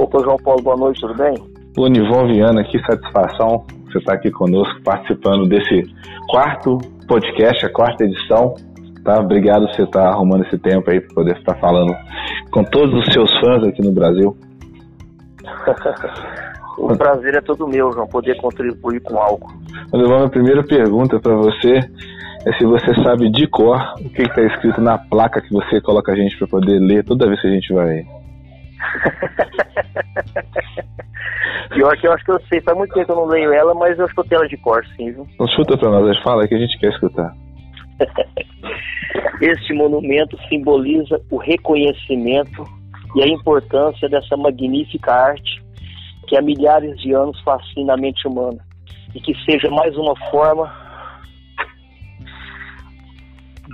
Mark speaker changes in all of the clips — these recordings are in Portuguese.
Speaker 1: Opa, João Paulo, boa noite, tudo bem?
Speaker 2: O Nivon Viana, que satisfação você estar aqui conosco, participando desse quarto podcast, a quarta edição. Tá? Obrigado por você estar arrumando esse tempo aí para poder estar falando com todos os seus fãs aqui no Brasil.
Speaker 1: o prazer é todo meu, João, poder contribuir com algo.
Speaker 2: Nivon, a primeira pergunta para você é se você sabe de cor o que está escrito na placa que você coloca a gente para poder ler toda vez que a gente vai
Speaker 1: Pior que eu acho que eu sei, faz muito tempo que eu não leio ela, mas eu escutei ela de cor, sim, viu?
Speaker 2: Então chuta pra nós, fala que a gente quer escutar.
Speaker 1: este monumento simboliza o reconhecimento e a importância dessa magnífica arte que há milhares de anos fascina a mente humana e que seja mais uma forma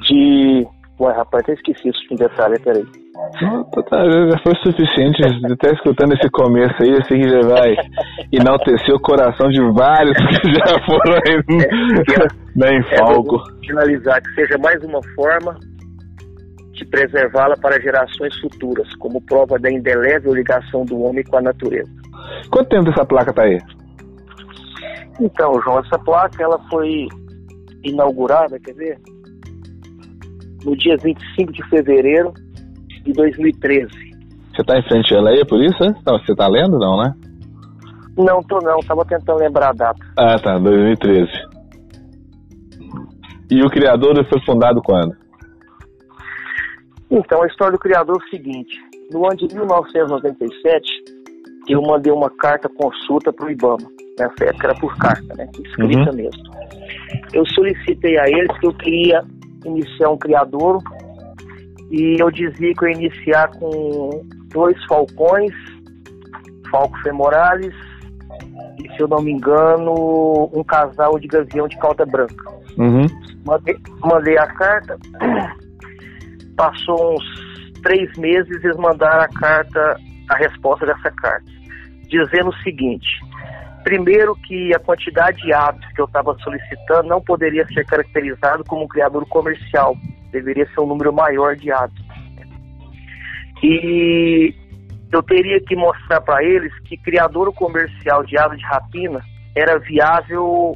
Speaker 1: de. Ué, rapaz, até esqueci isso de detalhe, peraí.
Speaker 2: Já foi suficiente. Até escutando esse começo aí, eu sei que já vai enaltecer o coração de vários que já foram aí no, é, Falco.
Speaker 1: É, finalizar, que seja mais uma forma de preservá-la para gerações futuras, como prova da indelével ligação do homem com a natureza.
Speaker 2: Quanto tempo essa placa tá aí?
Speaker 1: Então, João, essa placa ela foi inaugurada, quer ver? No dia 25 de fevereiro de 2013.
Speaker 2: Você está em frente a ela aí, é por isso? Não, você está lendo, não, né?
Speaker 1: Não, tô não. Tava tentando lembrar a data.
Speaker 2: Ah, tá. 2013. E o Criador foi fundado quando?
Speaker 1: Então, a história do Criador é o seguinte. No ano de 1997, eu mandei uma carta consulta para o IBAMA. Nessa época era por carta, né? Escrita uhum. mesmo. Eu solicitei a eles que eu queria iniciar um criador e eu dizia que eu ia iniciar com dois falcões, Falco Femoralis e, se eu não me engano, um casal de gavião de cauda branca.
Speaker 2: Uhum.
Speaker 1: Mandei, mandei a carta, passou uns três meses eles mandaram a carta, a resposta dessa carta, dizendo o seguinte. Primeiro que a quantidade de atos que eu estava solicitando não poderia ser caracterizado como um criador comercial, deveria ser um número maior de atos. E eu teria que mostrar para eles que criador comercial de ave de rapina era viável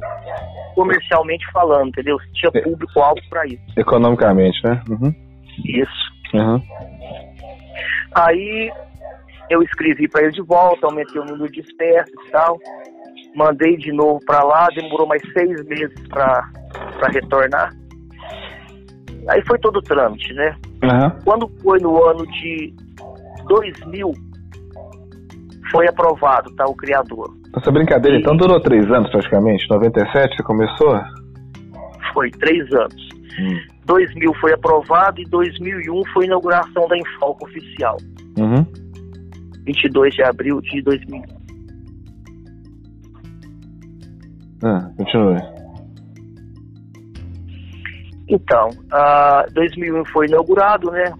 Speaker 1: comercialmente falando, entendeu? Se tinha é. público-alvo para isso.
Speaker 2: Economicamente, né? Uhum.
Speaker 1: Isso.
Speaker 2: Uhum.
Speaker 1: Aí eu escrevi para ele de volta, aumentei o número de espécies e tal. Mandei de novo para lá, demorou mais seis meses para retornar. Aí foi todo o trâmite, né?
Speaker 2: Uhum.
Speaker 1: Quando foi no ano de 2000, foi aprovado, tá? O criador.
Speaker 2: Essa brincadeira, e... então, durou três anos praticamente? 97 você começou?
Speaker 1: Foi, três anos. Hum. 2000 foi aprovado e 2001 foi a inauguração da Infalco oficial.
Speaker 2: Uhum.
Speaker 1: 22 de abril de 2000.
Speaker 2: Ah, continue.
Speaker 1: Então, uh, 2001 foi inaugurado, né?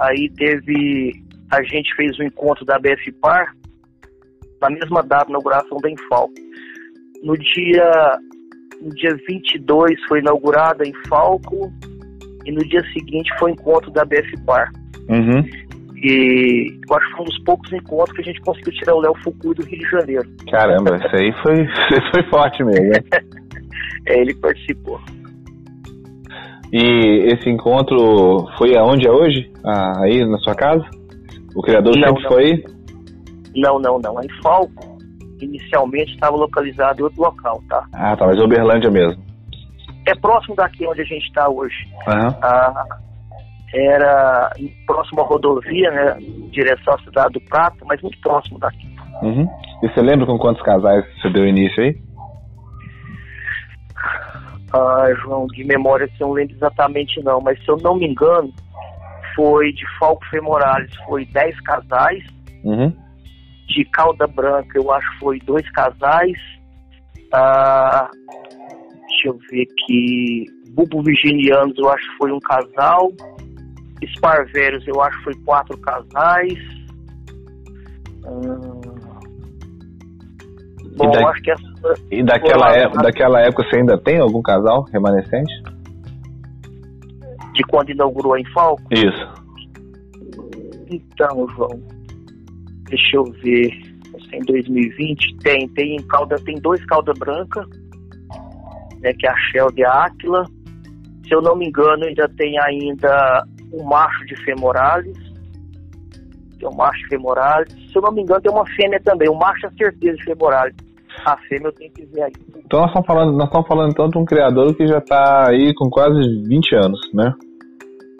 Speaker 1: Aí teve, a gente fez o um encontro da BFPAR na mesma data, inauguração da Infal. No dia, no dia 22 foi inaugurada a Infalco e no dia seguinte foi o encontro da BFPAR.
Speaker 2: Uhum.
Speaker 1: E eu acho que foi um dos poucos encontros que a gente conseguiu tirar o Léo Foucault do Rio de Janeiro.
Speaker 2: Caramba, isso aí foi, isso foi forte mesmo. Né?
Speaker 1: é, ele participou.
Speaker 2: E esse encontro foi aonde é hoje? Ah, aí na sua casa? O criador não, sempre não. foi aí?
Speaker 1: Não, não, não. A Infalco inicialmente estava localizado em outro local, tá?
Speaker 2: Ah, tá, mas Uberlândia mesmo.
Speaker 1: É próximo daqui onde a gente está hoje.
Speaker 2: Uhum.
Speaker 1: Ah, era próximo à rodovia, né? Direção à cidade do Prato, mas muito próximo daqui.
Speaker 2: Uhum. E você lembra com quantos casais você deu início aí?
Speaker 1: Ah, João, de memória se eu não lembro exatamente não, mas se eu não me engano, foi de Falco Femorales, foi 10 casais.
Speaker 2: Uhum.
Speaker 1: De Calda Branca, eu acho que foi dois casais. Ah, deixa eu ver aqui. Bubo Virginianos, eu acho que foi um casal. Esparvérios, eu acho que foi quatro casais. Ah, Bom, da... acho que essa...
Speaker 2: e daquela, época, daquela época você ainda tem algum casal remanescente?
Speaker 1: De quando inaugurou em Falco?
Speaker 2: Isso.
Speaker 1: Então, João. deixa eu ver, em 2020, tem, tem calda, tem dois calda branca, né, que é a Shell de Áquila. Se eu não me engano, ainda tem ainda um macho de femoralis, tem um macho de femoralis. Se eu não me engano, tem uma fêmea também, um macho é certeza de femoralis. A fêmea eu tenho que ver aí.
Speaker 2: Então nós estamos falando, nós estamos falando então de um criador que já está aí com quase 20 anos, né?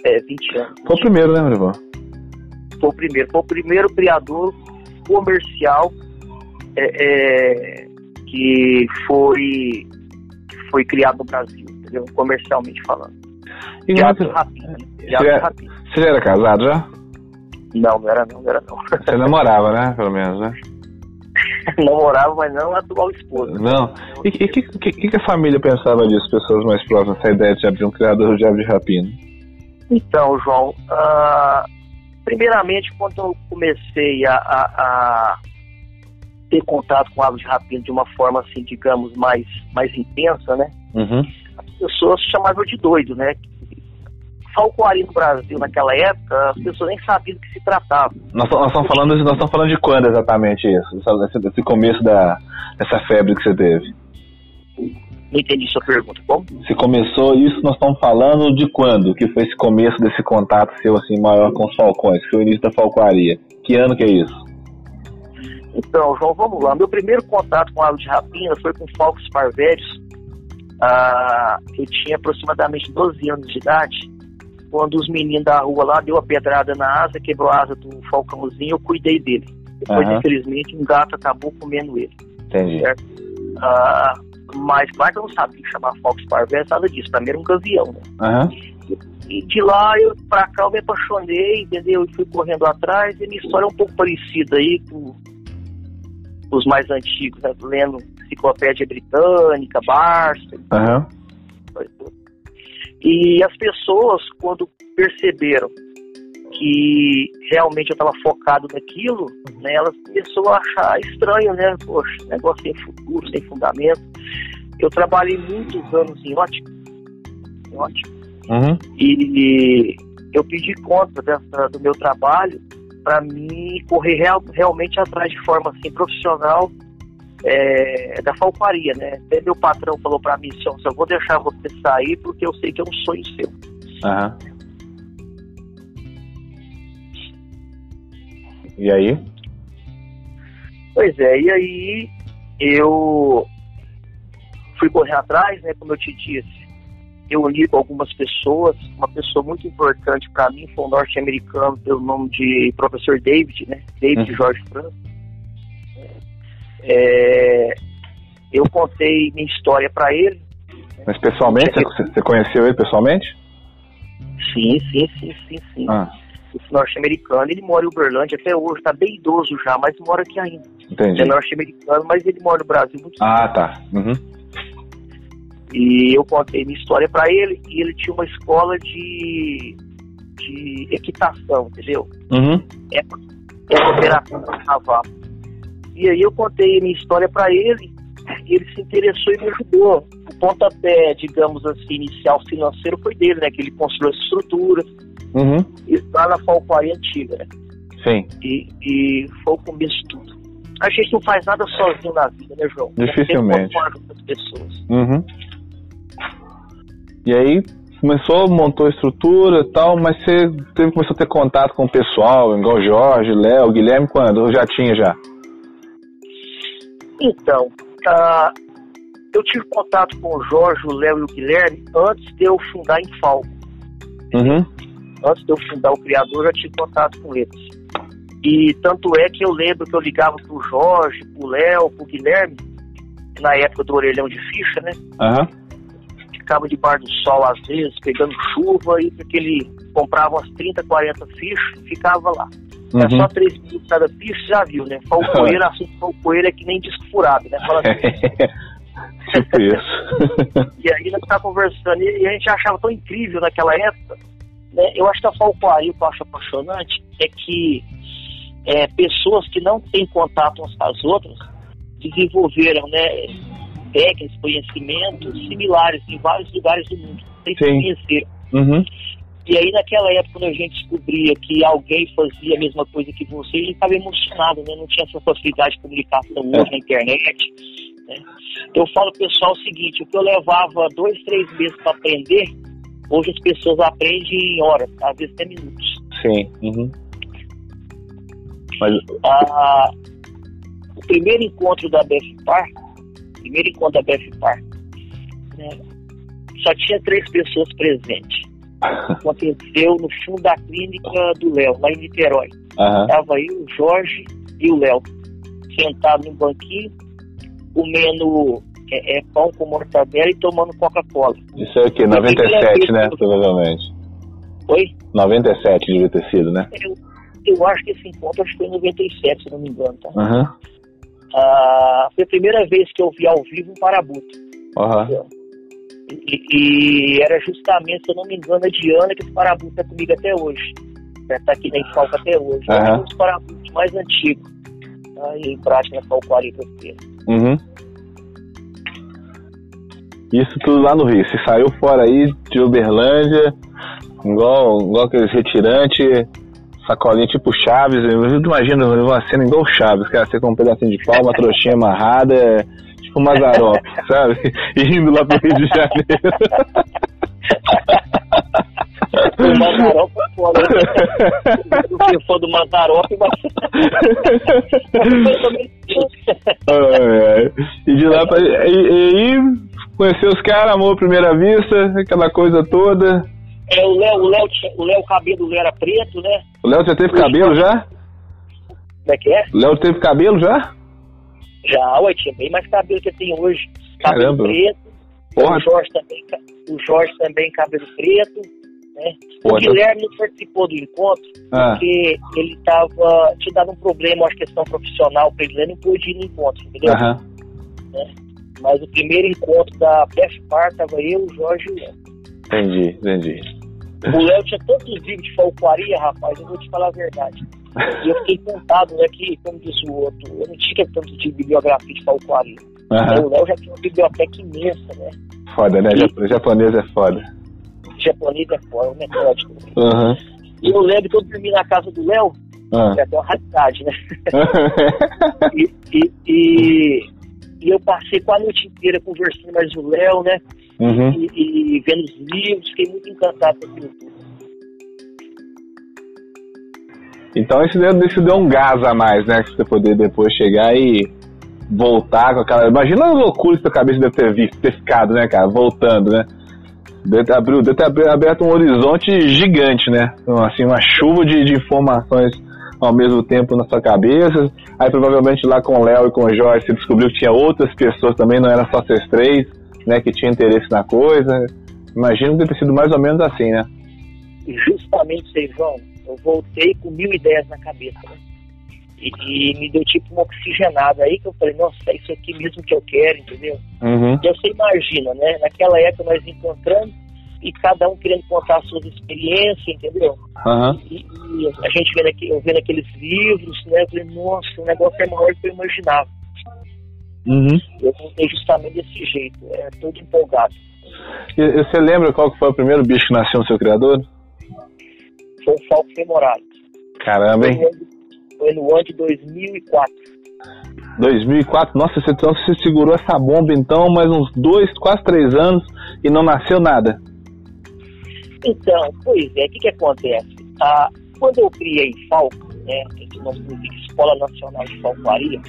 Speaker 1: É, 20 anos.
Speaker 2: Foi o primeiro, né, Marivan?
Speaker 1: Foi o primeiro. Foi o primeiro criador comercial é, é, que foi, que foi criado no Brasil, entendeu? Comercialmente falando. De
Speaker 2: Você, já era casado já?
Speaker 1: Não, não era não, não era não.
Speaker 2: Você namorava, né? Pelo menos, né?
Speaker 1: Namorava, mas não a atual esposa.
Speaker 2: Não. E o que, que, que, a família pensava disso, pessoas mais próximas, essa ideia de abrir um criador de ave de rapina?
Speaker 1: Então, João, ah, primeiramente, quando eu comecei a, a- a ter contato com aves de rapina de uma forma, assim, digamos, mais, mais intensa, né?
Speaker 2: Uhum.
Speaker 1: As pessoas chamavam de doido, né? Falcoaria no Brasil naquela época, as pessoas nem sabiam do que se tratava.
Speaker 2: Nós, nós estamos falando, nós estamos falando de quando exatamente isso? Esse, esse começo da, dessa febre que você teve?
Speaker 1: Não entendi sua pergunta. Como?
Speaker 2: Se começou isso, nós estamos falando de quando? Que foi esse começo desse contato seu assim maior com os falcões? Que foi o início da falcoaria? Que ano que é isso?
Speaker 1: Então, João, vamos lá. Meu primeiro contato com ave de rapina foi com falcos parvérios. Ah, eu tinha aproximadamente 12 anos de idade. Quando os meninos da rua lá deu a pedrada na asa, quebrou a asa do falcãozinho, eu cuidei dele. Depois,
Speaker 2: Aham.
Speaker 1: infelizmente, um gato acabou comendo ele.
Speaker 2: Entendi.
Speaker 1: Certo? Ah, mas, claro que eu não sabia chamar falcos parvérios, nada disso. Pra mim era um gavião, né?
Speaker 2: Aham.
Speaker 1: E de lá eu pra cá eu me apaixonei, entendeu? E fui correndo atrás. E minha história é um pouco parecida aí com os mais antigos, né? Lendo enciclopédia britânica, Barça,
Speaker 2: Aham.
Speaker 1: E as pessoas, quando perceberam que realmente eu estava focado naquilo, né, elas começaram a achar estranho, né? Poxa, negócio sem futuro, sem fundamento. Eu trabalhei muitos anos em ótica, em ótica
Speaker 2: Uhum.
Speaker 1: e eu pedi conta dessa, do meu trabalho para mim correr real- realmente atrás de forma assim profissional é, da falcoaria, né? Até meu patrão falou para mim, assim, ó, só vou deixar você sair porque eu sei que é um sonho seu.
Speaker 2: Aham. E aí?
Speaker 1: Pois é, e aí eu fui correr atrás, né? Como eu te disse, eu uni com algumas pessoas. Uma pessoa muito importante para mim foi um norte-americano pelo nome de professor David, né? David
Speaker 2: Uhum.
Speaker 1: Jorge Franco. É, eu contei minha história para ele.
Speaker 2: Mas pessoalmente, você, você conheceu ele pessoalmente?
Speaker 1: Sim, sim, sim, sim, sim.
Speaker 2: Ah,
Speaker 1: Esse norte-americano, ele mora em Uberlândia até hoje, tá bem idoso já, mas mora aqui ainda.
Speaker 2: entendi.
Speaker 1: É norte-americano, mas ele mora no Brasil muito
Speaker 2: Ah, tá. Uhum.
Speaker 1: E eu contei minha história para ele e ele tinha uma escola de, de equitação, entendeu?
Speaker 2: Uhum.
Speaker 1: É, é operação de cavalo. E aí eu contei minha história para ele e ele se interessou e me ajudou. O pontapé, digamos assim, inicial financeiro foi dele, né? Que ele construiu as estruturas
Speaker 2: Uhum.
Speaker 1: e lá na Falcoaria Antiga, né?
Speaker 2: Sim.
Speaker 1: E, e foi o começo de tudo. A gente não faz nada sozinho na vida, né, João?
Speaker 2: Dificilmente.
Speaker 1: Com as pessoas.
Speaker 2: Uhum. E aí começou, montou a estrutura e tal, mas você teve, começou a ter contato com o pessoal, igual Jorge, Léo, Guilherme, quando? Ou já tinha já?
Speaker 1: Então, ah, eu tive contato com o Jorge, o Léo e o Guilherme antes de eu fundar em Falco.
Speaker 2: Uhum.
Speaker 1: Antes de eu fundar o Criador, eu já tive contato com eles. E tanto é que eu lembro que eu ligava pro Jorge, pro Léo, pro Guilherme, na época do orelhão de ficha, né?
Speaker 2: Aham.
Speaker 1: Ficava debaixo do sol às vezes, pegando chuva, e porque ele comprava umas 30, 40 fichas e ficava lá. É
Speaker 2: Uhum.
Speaker 1: só 3 minutos cada ficha, já viu, né? Falcoeiro, assunto falcoeiro é que nem disco furado, né? Fala assim,
Speaker 2: tipo isso.
Speaker 1: E aí nós ficávamos conversando e a gente achava tão incrível naquela época. Né? Eu acho que a Falcoaria, o que eu acho apaixonante, é que é, pessoas que não têm contato umas com as outras desenvolveram né, técnicas, conhecimentos similares em vários lugares do mundo, sem se conhecer.
Speaker 2: Uhum.
Speaker 1: E aí, naquela época, quando a gente descobria que alguém fazia a mesma coisa que você, a gente estava emocionado, né? Não tinha essa facilidade de comunicação hoje é. na internet. Né? Eu falo pro pessoal o seguinte, o que eu levava dois, três meses para aprender, hoje as pessoas aprendem em horas, às vezes até minutos.
Speaker 2: Sim. Uhum.
Speaker 1: Mas... Ah, o primeiro encontro da BFPAR, primeiro encontro da BFPAR, né, só tinha três pessoas presentes. Aconteceu no fundo da clínica do Léo, lá em Niterói. Estava uhum. eu, o Jorge e o Léo, sentados no banquinho, comendo é, é, pão com mortadela e tomando Coca-Cola.
Speaker 2: Isso é o quê? 97, né? Provavelmente.
Speaker 1: Oi?
Speaker 2: 97 devia ter sido, né?
Speaker 1: Eu, eu acho que esse encontro acho que foi em 97, se não me engano, tá?
Speaker 2: Uhum.
Speaker 1: Ah, foi a primeira vez que eu vi ao vivo um parabuto.
Speaker 2: Uhum.
Speaker 1: E, e, era justamente, se eu não me engano, a Diana, que esse parabuto está comigo até hoje. Está aqui na Infalca até hoje. Uhum. É um dos parabutos mais antigos tá, em prática na Falcoaria
Speaker 2: Uhum. Isso tudo lá no Rio. Você saiu fora aí de Uberlândia, igual, igual aqueles retirantes, sacolinha tipo Chaves. Eu imagino uma cena igual Chaves, cara. Você com um pedacinho de pau, uma trouxinha amarrada, tipo Mazarop, sabe? E indo lá pro Rio de Janeiro.
Speaker 1: O Mazarop é foda. Se for do Mazarop,
Speaker 2: mas. e de lá pra. E, aí, conheceu os caras, amor à primeira vista, aquela coisa toda.
Speaker 1: É, o Léo, o Léo, o Léo, o cabelo era preto, né?
Speaker 2: O Léo já teve o cabelo já?
Speaker 1: Como é que é?
Speaker 2: O Léo teve cabelo já?
Speaker 1: Já, ué, tinha bem mais cabelo que tem hoje. Cabelo
Speaker 2: Caramba.
Speaker 1: preto.
Speaker 2: Porra.
Speaker 1: O Jorge também, o Jorge também cabelo preto. Né? O Guilherme não participou do encontro ah. porque ele estava tinha dado um problema, uma questão profissional para ele, não pôde ir no encontro, entendeu? Né? Mas o primeiro encontro da PFPAR estava eu, o Jorge e o Léo.
Speaker 2: Entendi, entendi.
Speaker 1: O Léo tinha tantos livros de falcoaria, rapaz, eu vou te falar a verdade. E eu fiquei contado, né, que, como disse o outro, eu não tinha tanto de bibliografia de falcoaria. Uhum. O Léo já tinha uma biblioteca imensa, né?
Speaker 2: Foda, né? E... Japonês é foda.
Speaker 1: Japonês é foda, é metódico.
Speaker 2: Uhum.
Speaker 1: E eu lembro que eu dormi na casa do Léo, uhum. até uma raridade, né? e, e, e, e, eu passei quase a noite inteira conversando mais o Léo, né?
Speaker 2: Uhum.
Speaker 1: E, e, vendo os livros, fiquei muito encantado com aquilo tudo.
Speaker 2: Então isso deu, isso deu um gás a mais, né? Que você poder depois chegar e voltar com aquela. Imagina a loucura que sua cabeça deve ter visto, ter ficado, né, cara? Voltando, né? Deve ter, abriu, deve ter aberto um horizonte gigante, né? Então, assim, uma chuva de, de informações ao mesmo tempo na sua cabeça. Aí provavelmente lá com o Léo e com o Jorge você descobriu que tinha outras pessoas também, não era só vocês três, né? Que tinham interesse na coisa. Imagino que ter sido mais ou menos assim, né?
Speaker 1: Justamente, vão eu voltei com mil ideias na cabeça, né? E, e, me deu tipo uma oxigenada aí que eu falei, nossa, é isso aqui mesmo que eu quero, entendeu?
Speaker 2: Uhum.
Speaker 1: E você imagina, né? Naquela época nós encontramos e cada um querendo contar as suas experiências, entendeu?
Speaker 2: Uhum.
Speaker 1: E, e, a gente vendo, aqui, eu vendo aqueles livros, né? Eu falei, nossa, o negócio é maior do que eu imaginava.
Speaker 2: Uhum.
Speaker 1: Eu voltei justamente desse jeito, é, todo empolgado.
Speaker 2: E, você lembra qual que foi o primeiro bicho que nasceu no seu criador?
Speaker 1: Foi o falco femoral.
Speaker 2: Caramba, hein?
Speaker 1: Foi no ano de 2004.
Speaker 2: 2004? Nossa, você, então você segurou essa bomba então mais uns dois, quase três anos e não nasceu nada.
Speaker 1: Então, pois é, o que, que acontece? Ah, quando eu criei Falco, né, que não significa Escola Nacional de Falcoaria,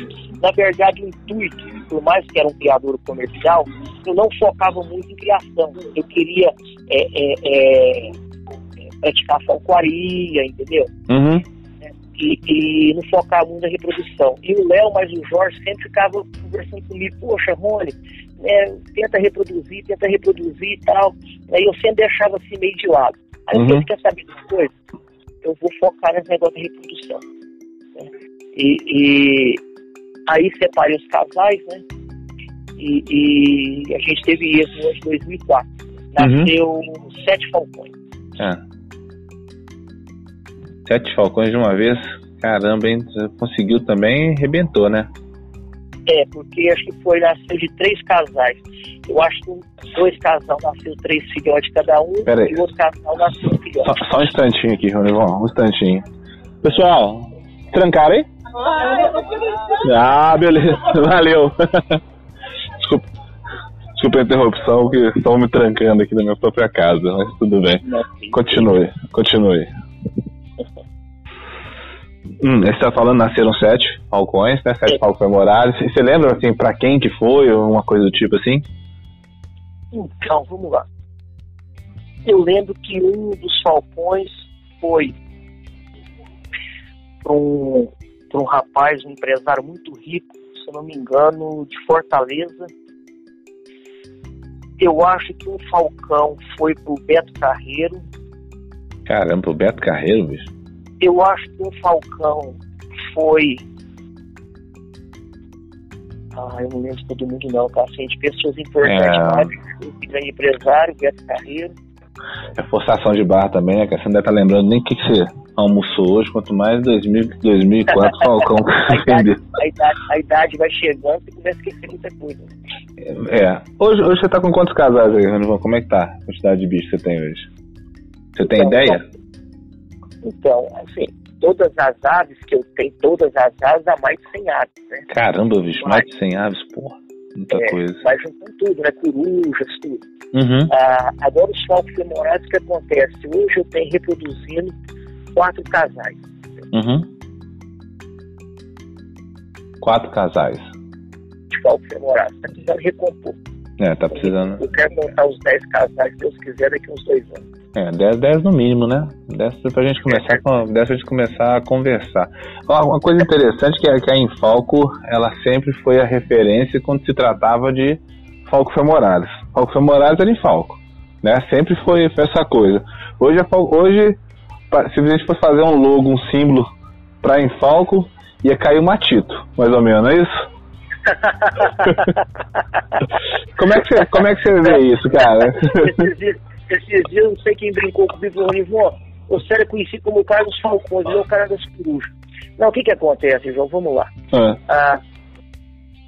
Speaker 1: na verdade o intuito, por mais que era um criador comercial, eu não focava muito em criação. Eu queria é, é, é, praticar falcoaria, entendeu?
Speaker 2: Uhum.
Speaker 1: É, e, e não focar muito na reprodução. E o Léo, mas o Jorge sempre ficava conversando comigo, poxa, Rony, é, tenta reproduzir, tenta reproduzir e tal. Aí eu sempre deixava assim meio de lado. Aí uhum. eu quer saber de coisa? Eu vou focar nesse negócio da reprodução. Né? E, e, aí separei os casais, né? E, e a gente teve isso no ano de 2004. Nasceu uhum. sete falcões.
Speaker 2: É. Sete falcões de uma vez. Caramba, hein? Conseguiu também, rebentou, né?
Speaker 1: É, porque acho que foi, nasceu de três casais. Eu acho que dois casais nasceu três filhotes cada um
Speaker 2: Pera
Speaker 1: e o outro casal nasceu um filhote.
Speaker 2: Só, só um instantinho aqui, Ronivon, um instantinho. Pessoal, trancaram aí? Ah, beleza, valeu. Desculpa, desculpa a interrupção, que estão me trancando aqui na minha própria casa, mas tudo bem. Continue, continue. Hum, você está falando, nasceram sete falcões, né? Sete
Speaker 1: É.
Speaker 2: falcões morais. E você lembra, assim, pra quem que foi, ou uma coisa do tipo assim?
Speaker 1: Então, vamos lá. Eu lembro que um dos falcões foi para um, pra um rapaz, um empresário muito rico, se eu não me engano, de Fortaleza. Eu acho que um falcão foi para o Beto Carreiro.
Speaker 2: Caramba, o Beto Carreiro, bicho.
Speaker 1: Eu acho que um falcão foi. Ah, eu não lembro de todo mundo não, tá? Assim, de pessoas importantes,
Speaker 2: É.
Speaker 1: esse grande empresário, Beto Carreiro.
Speaker 2: É forçação de barra também, né? Que você não deve estar lembrando nem o que, que você almoçou hoje, quanto mais 2000, 2004 Falcão
Speaker 1: a, idade, a, idade, a idade vai chegando e começa a esquecer muita coisa.
Speaker 2: É. Hoje, hoje você tá com quantos casais aí, Ranivon? Como é que tá a quantidade de bichos que você tem hoje? Você tem
Speaker 1: Então,
Speaker 2: ideia?
Speaker 1: Então, assim, todas as aves que eu tenho, todas as aves, dá mais de 100 aves, né?
Speaker 2: Caramba, bicho, mais de 100 aves, porra. Muita
Speaker 1: É,
Speaker 2: coisa.
Speaker 1: Vai juntando tudo, né? Corujas, tudo.
Speaker 2: Uhum.
Speaker 1: Ah, agora os falcos femorais, o que acontece? Hoje eu tenho reproduzindo quatro casais
Speaker 2: Uhum. Quatro casais.
Speaker 1: de falcos femorais. Está precisando recompor.
Speaker 2: É, tá precisando.
Speaker 1: Eu quero montar os 10 casais, se Deus quiser, daqui uns dois anos.
Speaker 2: É, 10, 10 no mínimo, né? 10 pra gente começar, com, 10 pra gente começar a conversar. Uma coisa interessante que é que a Infalco, ela sempre foi a referência quando se tratava de Falco femoralis. Falco femoralis era Infalco, né? Sempre foi essa coisa. Hoje, a Fal- hoje se a gente fosse fazer um logo, um símbolo pra Infalco, ia cair o Matito, mais ou menos, não é isso? Como é que você, como é que você vê isso, cara?
Speaker 1: Esses, dias, não sei quem brincou comigo, falou, Nivon, você era conhecido como o cara dos falcões, ele é o cara das corujas. Não, o que que acontece, João? Vamos lá.
Speaker 2: Ah,
Speaker 1: Ah,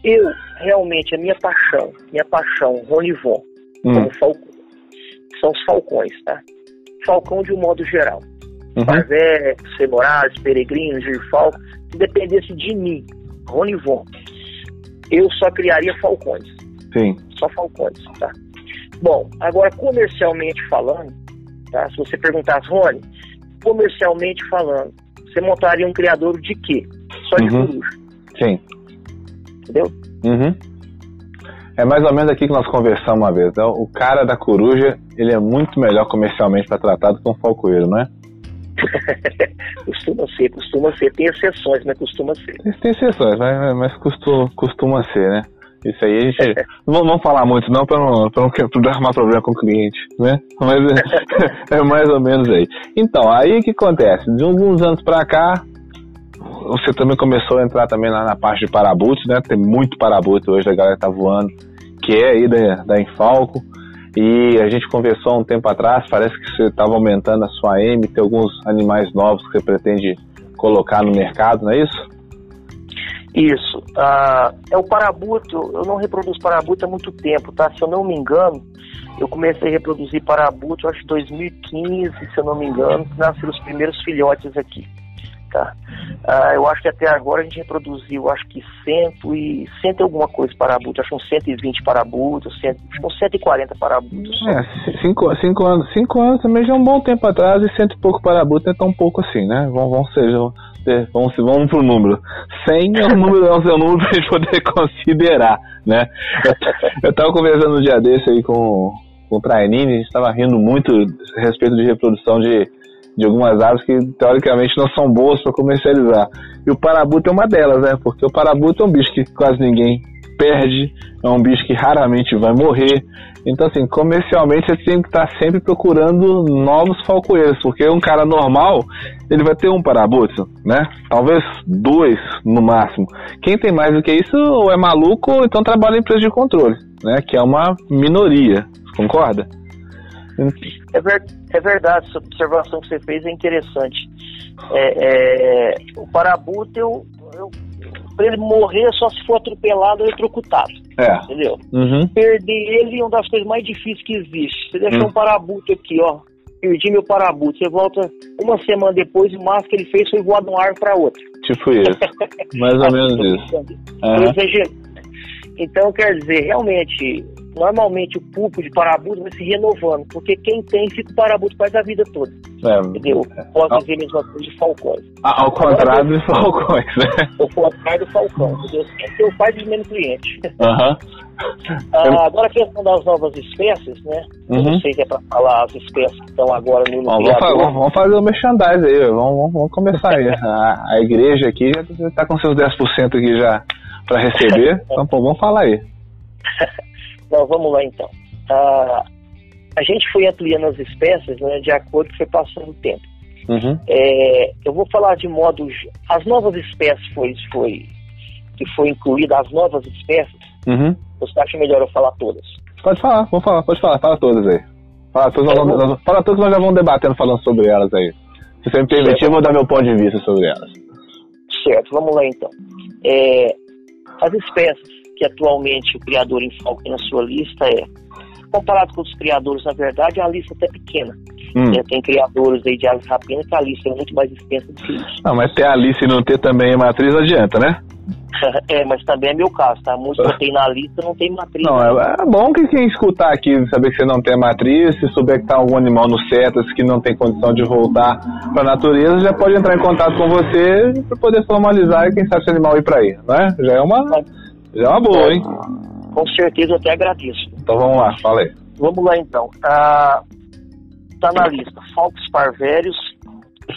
Speaker 1: eu, realmente, a minha paixão, minha paixão, Ronivon,
Speaker 2: hum,
Speaker 1: como falcão, são os falcões, tá? Falcão de um modo geral.
Speaker 2: uhum,
Speaker 1: femorais, peregrinos, girfalcos, se dependesse de mim, Ronivon, eu só criaria falcões
Speaker 2: sim.
Speaker 1: só falcões, tá? Bom, agora comercialmente falando, tá? Se você perguntasse, Rony, comercialmente falando, você montaria um criador de quê? Só de
Speaker 2: Uhum.
Speaker 1: coruja,
Speaker 2: Sim.
Speaker 1: entendeu?
Speaker 2: Uhum. É mais ou menos aqui que nós conversamos uma vez. né? O cara da coruja, ele é muito melhor comercialmente para tratar do que um falcoeiro, não é?
Speaker 1: costuma ser, costuma ser. Tem exceções, mas costuma ser.
Speaker 2: Tem, tem exceções, mas, mas costuma, costuma ser, né? Isso aí a gente. não vamos- falar muito não para não, pra não pra não arrumar problema com o cliente, né? Mas é, é mais ou menos aí. Então, aí o que acontece? De alguns anos para cá, você também começou a entrar também na, na parte de parabutos, né? Tem muito parabuto hoje, a galera tá voando, que é aí da, da Infalco. E a gente conversou um tempo atrás, parece que você estava aumentando a sua M, tem alguns animais novos que você pretende colocar no mercado, não é isso?
Speaker 1: Isso. ah, é o parabuto, eu não reproduzo parabuto há muito tempo, tá? Se eu não me engano, eu comecei a reproduzir parabuto, acho que 2015, se eu não me engano, que nasceram os primeiros filhotes aqui, tá? Ah, eu acho que até agora a gente reproduziu, acho que cento e, cento e alguma coisa parabuto, acho uns 120 parabutos, acho uns 140 parabutos.
Speaker 2: É, cinco, cinco anos. Cinco anos também já é um bom tempo atrás e cento e pouco parabuto é tão pouco assim, né? Vamos, vamos, vamos, vamos pro número. 100 é um número, é um número pra gente poder considerar, né? Eu, eu tava conversando um dia desse aí com, com o Trainini, a gente tava rindo muito a respeito de reprodução de, de algumas aves que teoricamente não são boas para comercializar. E o parabuto é uma delas, né? Porque o parabuto é um bicho que quase ninguém perde, é um bicho que raramente vai morrer. Então, assim, comercialmente você tem que estar sempre procurando novos falcoeiros, porque um cara normal, ele vai ter um parabuto, né? Talvez dois no máximo. Quem tem mais do que isso ou é maluco ou então trabalha em empresa de controle, né? Que é uma minoria, concorda?
Speaker 1: É, ver, é verdade, essa observação que você fez é interessante. É, é, o parabuto, eu, eu pra ele morrer só se for atropelado ou eletrocutado.
Speaker 2: É.
Speaker 1: Entendeu?
Speaker 2: Uhum.
Speaker 1: Perder ele é uma das coisas mais difíceis que existe. Você deixou
Speaker 2: Hum.
Speaker 1: um parabuto aqui, ó. Perdi meu parabuto. Você volta uma semana depois e o máximo que ele fez foi voar de um ar para outro.
Speaker 2: Tipo isso. Mais ou menos isso.
Speaker 1: Exagerando. Então, quer dizer, realmente, normalmente o pulpo de parabuto vai se renovando, porque quem tem fica o parabuto quase a vida toda.
Speaker 2: É.
Speaker 1: Entendeu? Posso dizer a mesma coisa de falcões.
Speaker 2: Ah, Ao contrário dos falcões, né?
Speaker 1: O contrário do falcão, entendeu? Sempre tem o pai do mesmo cliente.
Speaker 2: Aham.
Speaker 1: Ah, agora a questão das novas espécies, né? Eu
Speaker 2: Uhum.
Speaker 1: não sei se é para falar as espécies que estão agora no
Speaker 2: Ó, vamos, fa-
Speaker 1: criador.
Speaker 2: vamos- fazer o merchandise aí, vamos, vamos- vamos começar aí. A, a igreja aqui já tá com seus 10% aqui já para receber, então pô, vamos falar aí.
Speaker 1: Não, vamos lá então. Ah, a gente foi ampliando as espécies né, de acordo com foi passando o tempo.
Speaker 2: Uhum.
Speaker 1: É, eu vou falar de modo. As novas espécies foi, foi, que foi incluída, as novas espécies,
Speaker 2: Uhum.
Speaker 1: você acha melhor eu falar todas?
Speaker 2: Pode falar, vamos falar, pode falar, fala todas aí. Fala todas, nós vamos- fala todas, nós já vamos debatendo falando sobre elas aí. Se você me permitir, eu vou dar meu ponto de vista sobre elas.
Speaker 1: Certo, vamos lá então. É, as espécies que atualmente o criador enfoca na sua lista é, comparado com os criadores, na verdade, é uma lista até pequena.
Speaker 2: Hum.
Speaker 1: É, tem criadores aí de aves rapina que a lista é muito mais extensa do que isso.
Speaker 2: Não, mas ter Alice e não ter também matriz não adianta, né?
Speaker 1: É, mas também é meu caso, tá? Muitos que tenho na lista não tem matriz.
Speaker 2: Não, é, é bom que quem escutar aqui saber que você não tem matriz, se souber que tá algum animal no setas que não tem condição de voltar para a natureza, já pode entrar em contato com você para poder formalizar e quem sabe esse animal ir para aí, não é? Já é uma, já é uma boa, hein?
Speaker 1: Com certeza eu até agradeço.
Speaker 2: Então vamos lá, fala aí.
Speaker 1: Vamos lá então. Ah, tá na lista Falcos parvérios,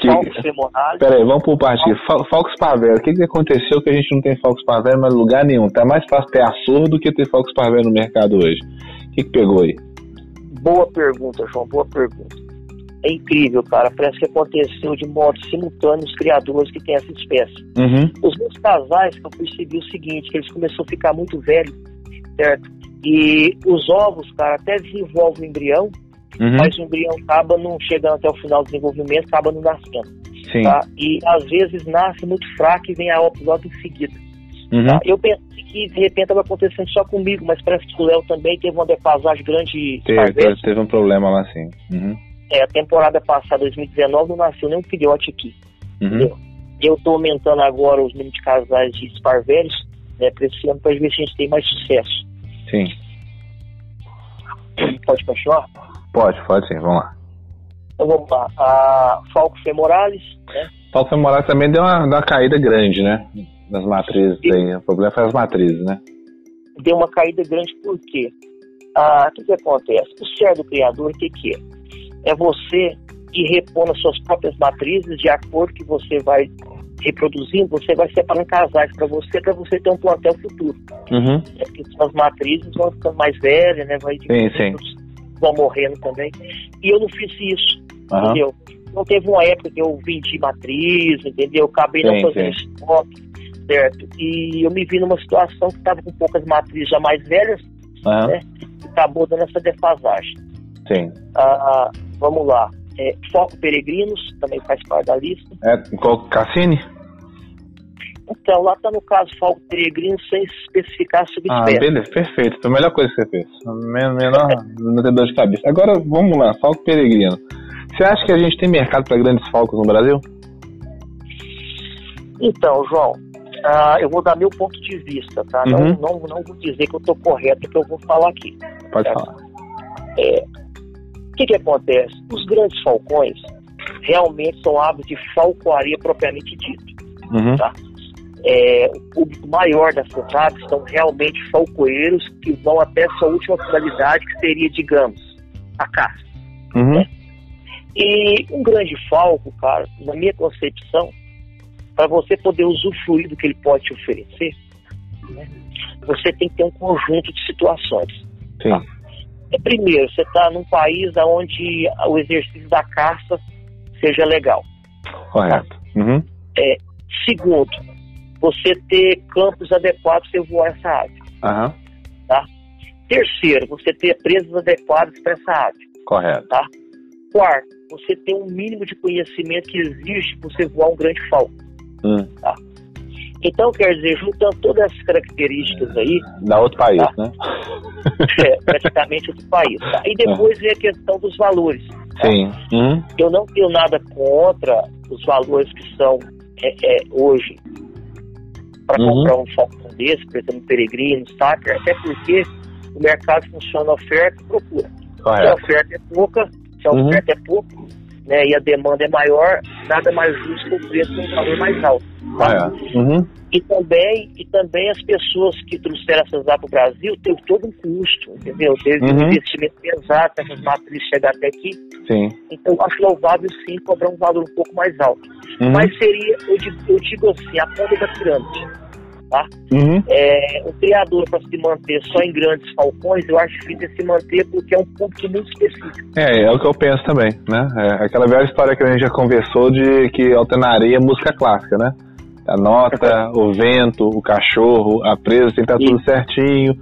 Speaker 2: Que-
Speaker 1: Falcos femorais.
Speaker 2: Pera aí, vamos por parte aqui. Fal- Falcos Parvero, o que, que aconteceu que a gente não tem Falcos Parvero em lugar nenhum? Tá mais fácil ter açor do que ter Falcos Parvero no mercado hoje. O que, que pegou aí?
Speaker 1: Boa pergunta, João, boa pergunta. É incrível, cara. Parece que aconteceu de modo simultâneo os criadores que têm essa espécie.
Speaker 2: Uhum.
Speaker 1: Os meus casais, eu percebi o seguinte, que eles começaram a ficar muito velhos, certo? E os ovos, cara, até desenvolvem o embrião,
Speaker 2: Uhum.
Speaker 1: mas o embrião acaba não chegando até o final do desenvolvimento, acaba não nascendo,
Speaker 2: Sim.
Speaker 1: tá? E às vezes nasce muito fraco e vem a óbito logo em seguida.
Speaker 2: Uhum.
Speaker 1: Tá? Eu pensei que de repente estava acontecendo só comigo, mas parece que o Léo também teve uma defasagem grande.
Speaker 2: Teve, teve um problema lá sim. Uhum.
Speaker 1: É, a temporada passada, 2019, não nasceu nenhum filhote aqui.
Speaker 2: Uhum.
Speaker 1: Entendeu? Eu estou aumentando agora os números de casais de esparvelhos, né, para esse ano, para ver se a gente tem mais sucesso.
Speaker 2: Sim.
Speaker 1: Pode continuar?
Speaker 2: Pode, pode sim, vamos lá.
Speaker 1: Então vamos lá. A Falco femoralis, né?
Speaker 2: Falco femoral também deu uma, deu uma caída grande, né? Das matrizes aí. O problema foi as matrizes, né?
Speaker 1: deu uma caída grande por quê? Ah, o que, que acontece? O ser do criador, o que, que é? É você ir repondo as suas próprias matrizes de acordo que você vai reproduzindo, você vai separando casais para você, para você ter um plantel futuro.
Speaker 2: Uhum.
Speaker 1: É porque suas matrizes vão ficando mais velhas, né? Vai
Speaker 2: sim.
Speaker 1: vão morrendo também. E eu não fiz isso,
Speaker 2: Aham.
Speaker 1: entendeu? Não teve uma época que eu vendi matriz, entendeu? Eu acabei não
Speaker 2: Sim,
Speaker 1: fazendo
Speaker 2: sim.
Speaker 1: estoque, certo? E eu me vi numa situação que estava com poucas matrizes já mais velhas,
Speaker 2: Aham.
Speaker 1: né? E acabou dando essa defasagem.
Speaker 2: Sim.
Speaker 1: Ah, vamos lá. É, Foco Peregrinos também faz parte da lista.
Speaker 2: É, qual Cassini?
Speaker 1: Então, lá está no caso Foco Peregrinos sem especificar a
Speaker 2: Ah,
Speaker 1: subespécie.
Speaker 2: beleza, perfeito. Foi a melhor coisa que você fez. Men- Menor, não ter dor de cabeça. Agora, vamos lá, Falco Peregrino. Você acha que a gente tem mercado para grandes falcos no Brasil?
Speaker 1: Então, João, ah, eu vou dar meu ponto de vista, tá?
Speaker 2: Uhum.
Speaker 1: Não, não, não vou dizer que eu estou correto que eu vou falar aqui.
Speaker 2: Pode
Speaker 1: Certo.
Speaker 2: falar.
Speaker 1: O que, que acontece? Os grandes falcões realmente são aves de falcoaria propriamente dito.
Speaker 2: Uhum.
Speaker 1: Tá. É, o público maior dessas aves são realmente falcoeiros que vão até sua última finalidade, que seria, digamos, a caça.
Speaker 2: Uhum.
Speaker 1: E um grande falco, cara, na minha concepção, para você poder usufruir do que ele pode te oferecer, né, você tem que ter um conjunto de situações.
Speaker 2: Sim.
Speaker 1: É, primeiro, você está num país onde o exercício da caça seja legal.
Speaker 2: Correto. Uhum.
Speaker 1: É, segundo, você ter campos adequados para voar essa ave.
Speaker 2: Aham.
Speaker 1: Terceiro, você ter presas adequadas para essa ave.
Speaker 2: Correto.
Speaker 1: Quarto, você ter um mínimo de conhecimento que exige para você voar um grande falco.
Speaker 2: Hum.
Speaker 1: Então, quer dizer, juntando todas essas características aí.
Speaker 2: Da outro país, tá? né?
Speaker 1: É, praticamente outro país. Tá? E depois vem a questão dos valores.
Speaker 2: Tá? Sim. Uhum.
Speaker 1: Eu não tenho nada contra os valores que são é, é, hoje para uhum. comprar um falcão desse, um peregrino, saca? Até porque o mercado funciona oferta e procura. Correto. Se a oferta é pouca, se a uhum. oferta é pouco, né, e a demanda é maior, nada mais justo que o preço um valor mais alto.
Speaker 2: Tá? Uhum.
Speaker 1: E também, e também as pessoas que trouxeram essas lá para o Brasil teve todo um custo, entendeu? Teve uhum. um investimento pesado para essas matrizes chegar até aqui.
Speaker 2: Sim.
Speaker 1: Então acho louvável sim cobrar um valor um pouco mais alto. Uhum. Mas seria, eu digo, eu digo assim, a ponta da pirâmide tá?
Speaker 2: Uhum.
Speaker 1: É, o criador, para se manter só em grandes falcões, eu acho difícil se manter porque é um público muito específico.
Speaker 2: É, é o que eu penso também, né? É aquela velha história que a gente já conversou de que alternaria música clássica, né? A nota, o vento, o cachorro, a presa, tem que estar tudo certinho.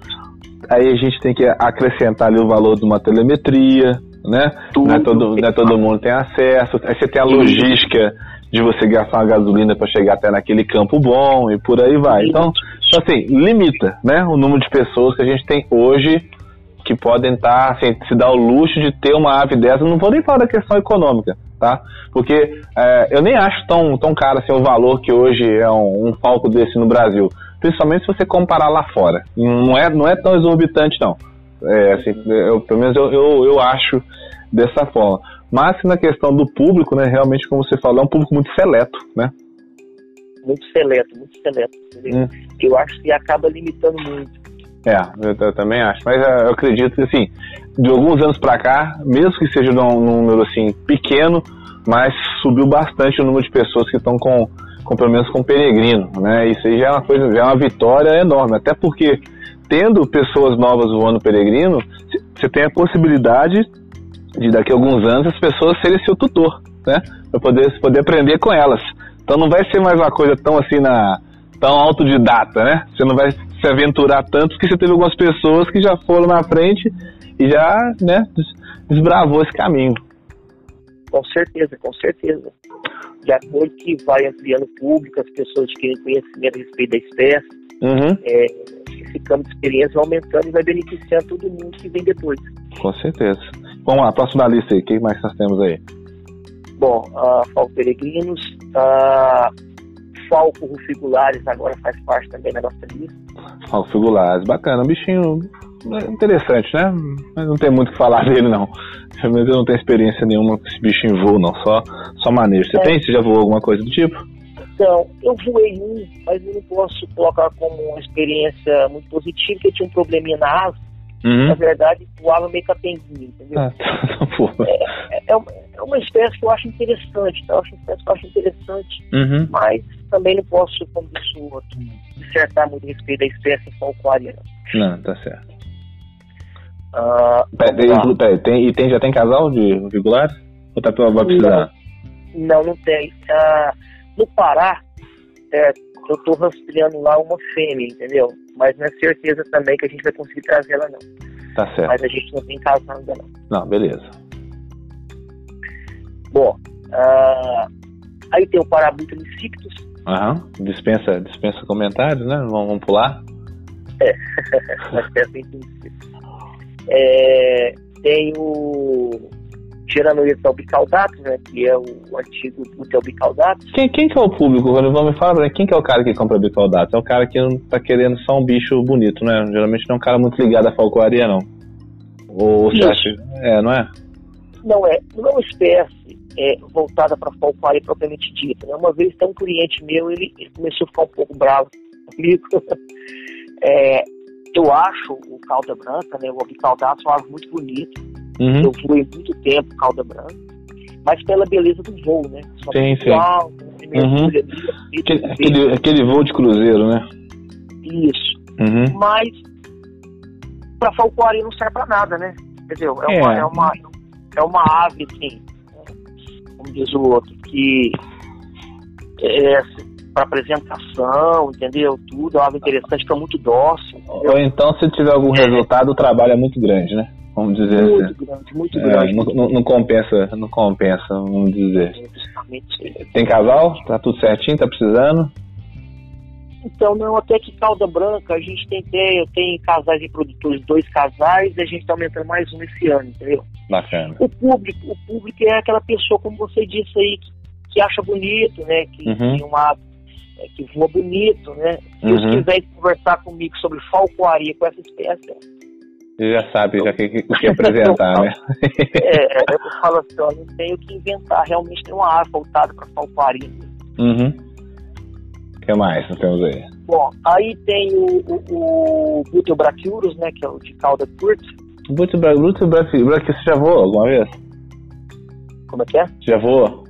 Speaker 2: Aí a gente tem que acrescentar ali o valor de uma telemetria, né? Tudo. Não, é todo, não é todo mundo tem acesso. Aí você tem a logística de você gastar uma gasolina para chegar até naquele campo bom e por aí vai. Então, assim, limita, né, o número de pessoas que a gente tem hoje que podem estar, tá, assim, se dar o luxo de ter uma ave dessa. Não vou nem falar da questão econômica, tá? Porque é, eu nem acho tão, tão caro assim o valor que hoje é um, um falco desse no Brasil. Principalmente se você comparar lá fora. Não é, não é tão exorbitante, não. É, assim, eu, pelo menos eu, eu, eu acho dessa forma. Mas na questão do público, né, realmente, como você falou, é um público muito seleto, né?
Speaker 1: Muito seleto, muito seleto. Hum. Eu acho que acaba limitando muito.
Speaker 2: É, eu, eu também acho. Mas é, eu acredito que, assim, de alguns anos para cá, mesmo que seja num número, assim, pequeno, mas subiu bastante o número de pessoas que estão com, com, pelo menos, com peregrino, né? Isso aí já é uma coisa, já é uma vitória enorme. Até porque, tendo pessoas novas voando peregrino, você tem a possibilidade de daqui a alguns anos as pessoas serem seu tutor, né? Para poder, poder aprender com elas. Então não vai ser mais uma coisa tão assim na tão autodidata, né? Você não vai se aventurar tanto porque você teve algumas pessoas que já foram na frente e já, né, desbravou esse caminho.
Speaker 1: Com certeza, com certeza. De acordo que vai ampliando o público, as pessoas adquirem conhecimento a respeito da espécie,
Speaker 2: uhum.
Speaker 1: é, esse campo de experiência vai aumentando e vai beneficiar todo mundo que vem depois.
Speaker 2: Com certeza. Vamos lá, próxima lista aí. O que mais nós temos aí?
Speaker 1: Bom, uh, Falco Peregrinos, uh, Falco Rufigulares agora faz parte também da nossa lista.
Speaker 2: Falco Rufigulares, bacana, um bichinho interessante, né? Mas não tem muito o que falar dele, não. Realmente eu não tenho experiência nenhuma com esse bichinho voo, não. Só, só manejo. Você é. tem? Você já voou alguma coisa do tipo?
Speaker 1: Então, eu voei um, mas eu não posso colocar como uma experiência muito positiva, porque eu tinha um probleminha na asa. Uhum. Na verdade, voava meio capenguinho, entendeu? Ah, tá, é, é, é, uma, é, uma, espécie que eu acho interessante, tá? Eu acho uma espécie que eu acho interessante,
Speaker 2: uhum.
Speaker 1: mas também não posso, como disse o outro, dissertar muito a respeito da espécie falcoária.
Speaker 2: Não, tá certo. Uh, pera, pera, tem, e tem, já tem casal de regular? Ou tá, vai precisar?
Speaker 1: Não, não, não tem. Uh, no Pará, certo? eu estou rastreando lá uma fêmea, entendeu? Mas não é certeza também que a gente vai conseguir trazer ela, não.
Speaker 2: Tá certo.
Speaker 1: Mas a gente não tem casal ainda, não.
Speaker 2: Não, beleza.
Speaker 1: Bom, uh, aí tem o Parabuta Licictus.
Speaker 2: Aham, dispensa, dispensa comentários, né? Vamos, vamos pular?
Speaker 1: É, mas é bem É, tem o Tiranoides albicaudatus, né, que é o antigo Butel bicaudatus.
Speaker 2: Quem, quem que é o público? Quando vão me falar, quem que é o cara que compra bicaudatus? É o cara que não tá querendo só um bicho bonito, né? Geralmente não é um cara muito ligado à falcoaria, não. Ou você acha... É, não é?
Speaker 1: Não é. Não é uma espécie é, voltada para falcoaria propriamente dita. Né? Uma vez tem um cliente meu, ele, ele, começou a ficar um pouco bravo comigo. é, eu acho o calda branca, né, o albicaudatus, uma ave muito bonito
Speaker 2: Uhum.
Speaker 1: Eu fui muito tempo calda branca, mas pela beleza do voo, né?
Speaker 2: Só sim, sim. Alto, uhum. aquele, aquele, aquele voo de cruzeiro, né?
Speaker 1: Isso.
Speaker 2: Uhum.
Speaker 1: Mas para falcoaria não serve para nada, né? Entendeu? É, é. Uma, é, uma, é uma ave, assim, como diz o outro, que é assim, para apresentação, entendeu? Tudo, é uma ave interessante, que é muito dócil. Entendeu?
Speaker 2: Ou então, se tiver algum é. resultado, o trabalho é muito grande, né? Vamos dizer
Speaker 1: muito assim. grande, muito
Speaker 2: é,
Speaker 1: grande.
Speaker 2: Não, não, não, compensa, não compensa, vamos dizer. Tem casal? Tá tudo certinho? Tá precisando?
Speaker 1: Então, não, até que calda branca, a gente tem, eu tenho casais reprodutores, dois casais, e a gente está aumentando mais um esse ano, entendeu?
Speaker 2: Bacana.
Speaker 1: O público, o público é aquela pessoa, como você disse aí, que, que acha bonito, né? Que
Speaker 2: Uhum.
Speaker 1: tem uma é, que voa bonito, né? Se
Speaker 2: Uhum.
Speaker 1: eles quiserem conversar comigo sobre falcoaria com essa espécie,
Speaker 2: Você já sabe já o que, o que apresentar, né?
Speaker 1: é, eu falo assim, ó, não tenho o que inventar, realmente tem uma ave voltada para falcoaria.
Speaker 2: Uhum. O que mais nós temos aí?
Speaker 1: Bom, aí tem o, o, o né, que é o de cauda curta,
Speaker 2: você já voou alguma vez?
Speaker 1: como é que é?
Speaker 2: Já voou?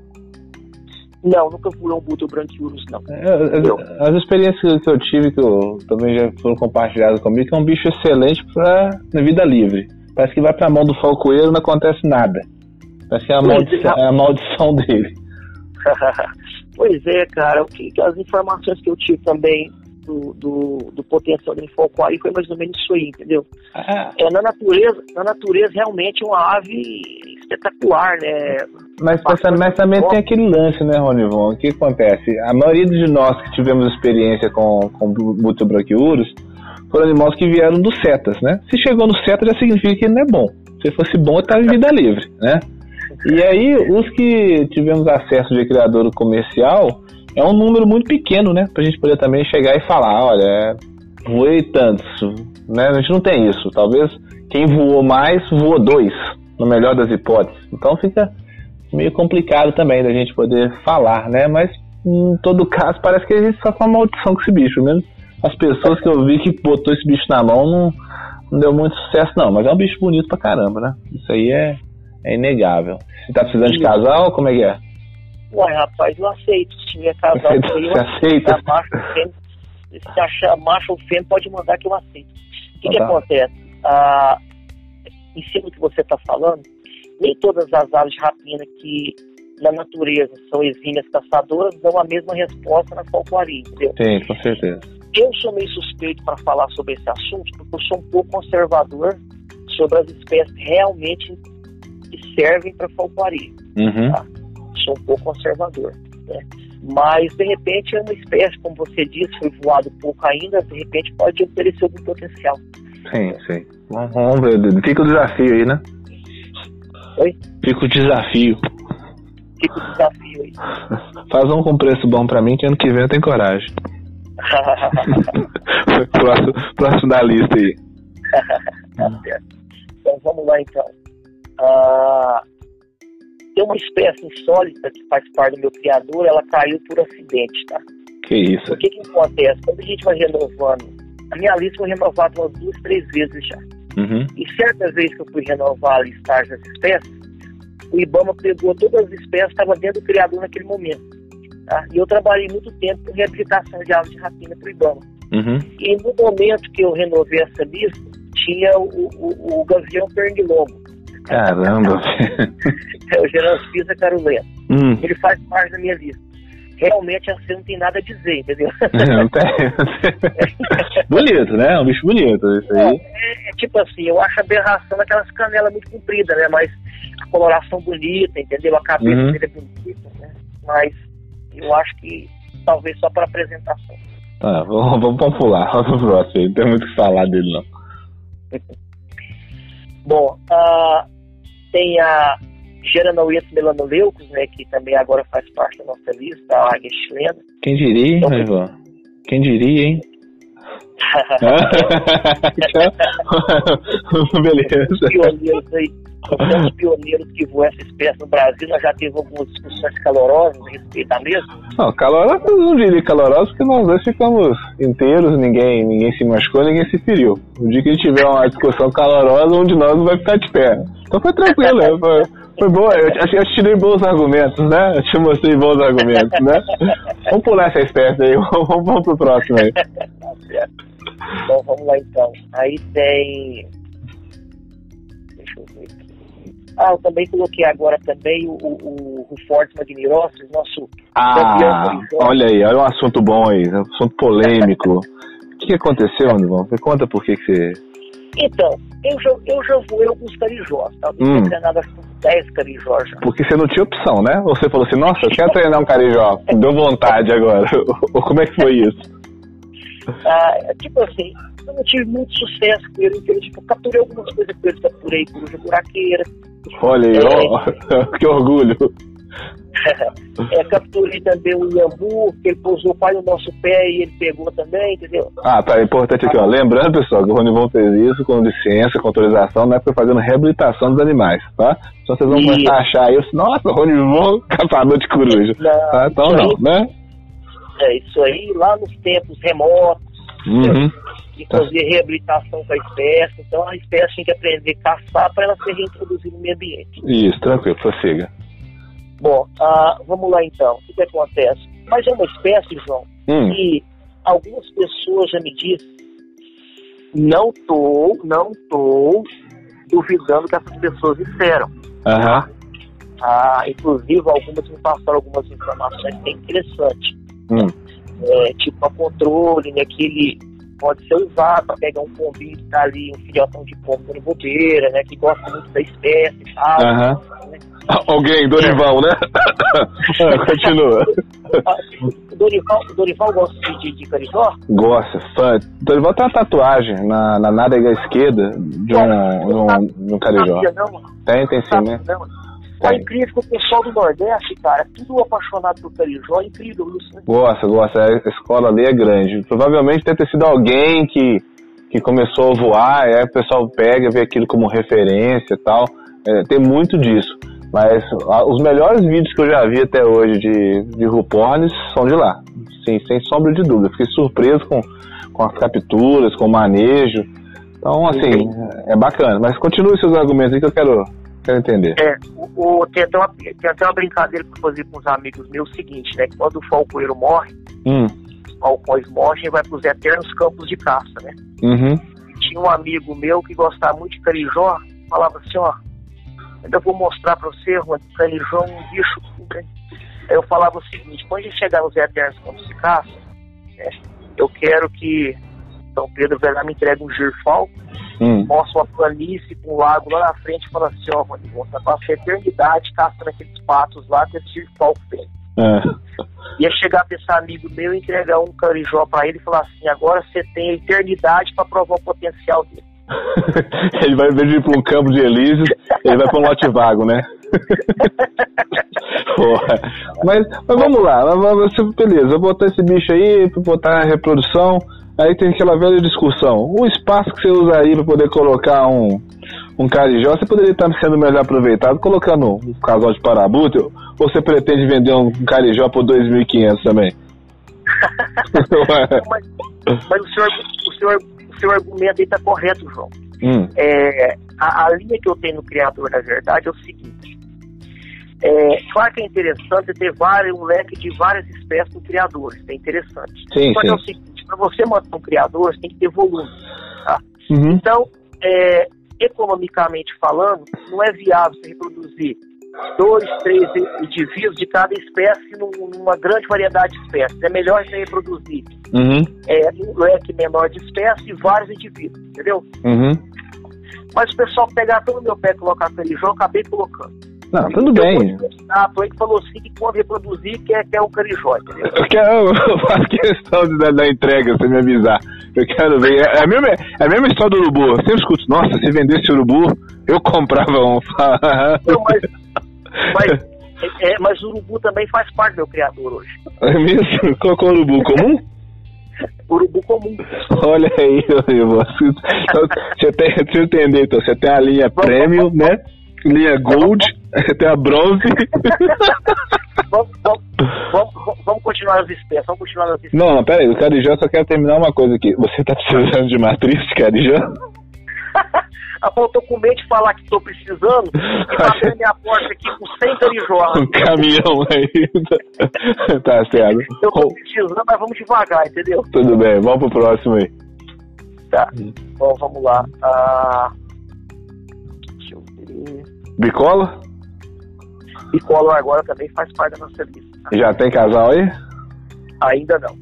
Speaker 1: Não, nunca fui um Butelbrachyurus, não.
Speaker 2: É,
Speaker 1: Eu.
Speaker 2: As, as experiências que eu tive, que eu, também já foram compartilhadas comigo, que é um bicho excelente pra, na vida livre. Parece que vai pra mão do falcoeiro e não acontece nada. Parece que é a, maldição,
Speaker 1: sim.
Speaker 2: é a maldição dele.
Speaker 1: pois é, cara, o que as informações que eu tive também do, do, do potencial dele falcoaria foi mais ou menos isso aí, entendeu?
Speaker 2: Ah,
Speaker 1: É, na natureza, na natureza realmente é uma ave espetacular, né?
Speaker 2: Mas, mas, mas também tem aquele lance, né, Ronivon? O que acontece? A maioria de nós que tivemos experiência com, com Butobrachiurus foram animais que vieram dos setas, né? Se chegou no seta já significa que ele não é bom. Se fosse bom, estava em vida livre, né? E aí, os que tivemos acesso de criador comercial é um número muito pequeno, né? Pra gente poder também chegar e falar, olha, é, voei tantos, né? A gente não tem isso. Talvez quem voou mais, voou dois, no melhor das hipóteses. Então fica meio complicado também da gente poder falar, né? Mas em todo caso parece que a gente só com uma maldição com esse bicho, mesmo. As pessoas que eu vi que botou esse bicho na mão não, não deu muito sucesso, não. Mas é um bicho bonito pra caramba, né? Isso aí é, é inegável. Você tá precisando de casal? Como é que é?
Speaker 1: Ué, rapaz, eu aceito. Se tiver casal aí, eu aceito. Tá, macho fêmea, se achar macho ou fêmea, pode mandar que eu aceito. O que, que
Speaker 2: Então tá.
Speaker 1: acontece? Ah, em cima do que você está falando, nem todas as aves de rapina que na natureza são exímias caçadoras dão a mesma resposta na falcoaria, entendeu?
Speaker 2: Sim, com certeza.
Speaker 1: Eu sou meio suspeito para falar sobre esse assunto, porque eu sou um pouco conservador sobre as espécies realmente que servem para falcoaria.
Speaker 2: Uhum.
Speaker 1: Sou um pouco conservador. Né? Mas, de repente, é uma espécie, como você disse, foi voado pouco ainda, de repente pode oferecer algum potencial.
Speaker 2: Sim, sim. Vamos ver. Fica o desafio aí, né?
Speaker 1: Oi?
Speaker 2: Fica o desafio.
Speaker 1: Fica o desafio aí.
Speaker 2: Faz um com preço bom pra mim, que ano que vem eu tenho coragem. próximo, próximo da lista aí.
Speaker 1: Tá certo. Então vamos lá então. Ah, tem uma espécie insólita que faz parte do meu criador, ela caiu por acidente, tá?
Speaker 2: Que isso.
Speaker 1: O que que acontece? Quando a gente vai renovando, a minha lista foi renovada umas duas, três vezes já.
Speaker 2: Uhum.
Speaker 1: E certas vezes que eu fui renovar a listagem das espécies, o IBAMA pegou todas as espécies que estavam dentro do criador naquele momento. Tá? E eu trabalhei muito tempo com reabilitação de aves de rapina para o IBAMA.
Speaker 2: Uhum.
Speaker 1: E no momento que eu renovei essa lista, tinha o, o, o gavião pernilongo,
Speaker 2: Caramba.
Speaker 1: é o Geranspisa carulento.
Speaker 2: hum.
Speaker 1: Ele faz parte da minha lista. Realmente assim não tem nada a dizer, entendeu?
Speaker 2: Não tem. bonito, né? Um bicho bonito. Isso aí.
Speaker 1: É, é tipo assim, eu acho aberração daquelas canelas muito compridas, né? Mas a coloração bonita, entendeu? A cabeça
Speaker 2: Uhum.
Speaker 1: dele é bonita, né? Mas eu acho que talvez só para apresentação.
Speaker 2: Tá, vamos, vamos vamos pular. Vamos pro próximo. Não tem muito o que falar dele, não.
Speaker 1: Bom, ah, tem a Geranauias melanoleucos, né? Que também agora faz parte da nossa lista, a águia chilena.
Speaker 2: Quem diria, hein,
Speaker 1: Então,
Speaker 2: Ivan? Quem diria, hein? Beleza.
Speaker 1: Os pioneiros que voam essa espécie no Brasil, nós já tivemos algumas discussões calorosas a respeito da mesma.
Speaker 2: Não, calorosa, não diria calorosa, porque nós dois ficamos inteiros, ninguém, ninguém se machucou, ninguém se feriu. O dia que a gente tiver uma discussão calorosa, um de nós não vai ficar de pé. Então foi tranquilo, foi, foi boa. Eu, eu te tirei bons argumentos, né? Eu te mostrei bons argumentos, né? Vamos pular essa espécie aí, vamos, vamos pro próximo aí.
Speaker 1: Tá certo. Então vamos lá então. Aí tem. Ah, eu também coloquei agora também o, o, o Magnirosis, nosso
Speaker 2: Ah, olha aí, olha um assunto bom aí, um assunto polêmico. O que, aconteceu, Andivão? Me conta por que, que você.
Speaker 1: Então, eu já, eu já voei alguns carijós, tá? Eu
Speaker 2: Hum.
Speaker 1: uns 10 carijós já.
Speaker 2: Porque você não tinha opção, né? Ou você falou assim, nossa, eu quero treinar um carijó, deu vontade agora. Ou como é que foi isso?
Speaker 1: Ah, tipo assim, eu não tive muito sucesso com ele, porque eu tipo, capturei algumas coisas com ele, capturei coruja buraqueira.
Speaker 2: Olha aí, ó, que orgulho.
Speaker 1: é, capturei também o Iambu, que ele pousou quase no nosso pé e ele pegou também, entendeu?
Speaker 2: Ah, tá, é importante aqui, ó. Lembrando, pessoal, que o Ronivon fez isso com licença, com autorização, não é porque fazendo reabilitação dos animais, tá? Então vocês vão começar a achar isso, nossa, Ronivon, caçador de coruja. Não, tá? Então não, aí, né?
Speaker 1: É, isso aí lá nos tempos remotos, uhum. E fazer tá. reabilitação com a espécie, então a espécie tem que aprender a caçar para ela ser reintroduzida no meio ambiente.
Speaker 2: Isso, tranquilo, prossiga.
Speaker 1: Bom, uh, vamos lá então. O que, que acontece? Mas é uma espécie, João, hum. que algumas pessoas já me disseram, não tô, não tô duvidando que essas pessoas disseram.
Speaker 2: Uhum.
Speaker 1: Ah, inclusive, algumas me passaram algumas informações bem interessantes.
Speaker 2: Hum.
Speaker 1: É, tipo, a controle, né, que ele pode ser usado para pegar um pombinho que tá ali, um filhotão de pombo no bobeira, né, que gosta muito da espécie e tal.
Speaker 2: Uhum. Né? Alguém, Dorival, né? é, continua.
Speaker 1: Dorival, Dorival gosta de, de carijó?
Speaker 2: Gosta, fã. Dorival tem uma tatuagem na, na nádega esquerda de um, de um, de um carijó. Tem, tem sim, né?
Speaker 1: É incrível que o pessoal do Nordeste, cara, tudo apaixonado por carijó, é incrível isso, né?
Speaker 2: Gosta, gosta. A escola ali é grande. Provavelmente deve ter sido alguém que, que começou a voar, aí o pessoal pega, vê aquilo como referência e tal. É, tem muito disso. Mas a, os melhores vídeos que eu já vi até hoje de, de Rupornes são de lá. Sim, sem sombra de dúvida. Fiquei surpreso com, com as capturas, com o manejo. Então, assim, é bacana. Mas continue seus argumentos aí que eu quero, quero entender.
Speaker 1: É, o, o, tem, até uma, tem até uma brincadeira que eu fazia com os amigos meus, o seguinte, né? Quando o falcoeiro morre,
Speaker 2: hum.
Speaker 1: os falcões morrem e vai para os eternos campos de caça, né?
Speaker 2: Uhum.
Speaker 1: Tinha um amigo meu que gostava muito de carijó, falava assim, ó, Ainda vou mostrar para você, Juan, carijó é um bicho. Né? Aí eu falava o seguinte: quando a gente chegar nos eternos quando se caça, né, eu quero que São Pedro vai lá me entregue um girfal, hum. mostra uma planície com um lago lá na frente e fala assim: ó, Juan, você vai passar a eternidade caçando aqueles patos lá que esse girfal tem.
Speaker 2: É.
Speaker 1: Ia chegar pra esse amigo meu e entregar um carijó para ele e falar assim: agora você tem a eternidade para provar o potencial dele.
Speaker 2: ele vai, em vez de ir para um campo de Elíseos, ele vai para um lote vago, né? mas, mas vamos lá, beleza, vou botar esse bicho aí, botar a reprodução, aí tem aquela velha discussão. O espaço que você usa aí para poder colocar um, um carijó, você poderia estar sendo melhor aproveitado colocando um casal de parabuto, ou você pretende vender um carijó por 2.500 também?
Speaker 1: mas, mas o senhor, o senhor seu argumento aí está correto, João.
Speaker 2: Hum.
Speaker 1: É, a, a, linha que eu tenho no Criador, na verdade, é o seguinte. É, claro que é interessante ter vários, um leque de várias espécies no Criador. Isso é interessante.
Speaker 2: Sim,
Speaker 1: Só
Speaker 2: sim.
Speaker 1: é o seguinte, para você manter um Criador, você tem que ter volume. Tá?
Speaker 2: Uhum.
Speaker 1: Então, é, economicamente falando, não é viável você reproduzir dois, três indivíduos de cada espécie numa grande variedade de espécies. É melhor você reproduzir
Speaker 2: uhum.
Speaker 1: é, um leque menor de espécies e vários indivíduos, entendeu?
Speaker 2: Uhum.
Speaker 1: Mas o pessoal pegar todo o meu pé e colocar carijó, eu acabei colocando.
Speaker 2: Não, tudo bem.
Speaker 1: Um aí que falou assim que quando reproduzir quer, quer o carijó, entendeu?
Speaker 2: Eu, quero, eu faço questão de, da, da entrega, você me avisar. Eu quero ver. É, é, a, mesma, é a mesma história do urubu. Eu sempre escuto, nossa, se vendesse urubu, eu comprava um.
Speaker 1: Não, mas mas, é, mas o urubu também faz parte do meu criador hoje.
Speaker 2: É mesmo? Qual é o urubu comum?
Speaker 1: urubu comum.
Speaker 2: Olha aí, você, você tem, deixa eu entender, então, você tem a linha vamos, premium, vamos, né? Linha gold, tem a bronze.
Speaker 1: vamos, vamos, vamos, continuar as espécies, vamos continuar as espécies.
Speaker 2: Não, pera aí, o Carijó só quer terminar uma coisa aqui. Você tá precisando de matriz, Carijó?
Speaker 1: apontou com medo de falar que estou precisando e batendo minha porta aqui com 100 carijolas.
Speaker 2: Um caminhão aí. tá certo.
Speaker 1: Eu estou precisando, mas vamos devagar, entendeu?
Speaker 2: Tudo bem, vamos pro próximo aí.
Speaker 1: Tá. Bom, vamos lá. Ah.
Speaker 2: Bicola?
Speaker 1: Bicola agora também faz parte da nossa lista.
Speaker 2: Já tem casal aí?
Speaker 1: Ainda não.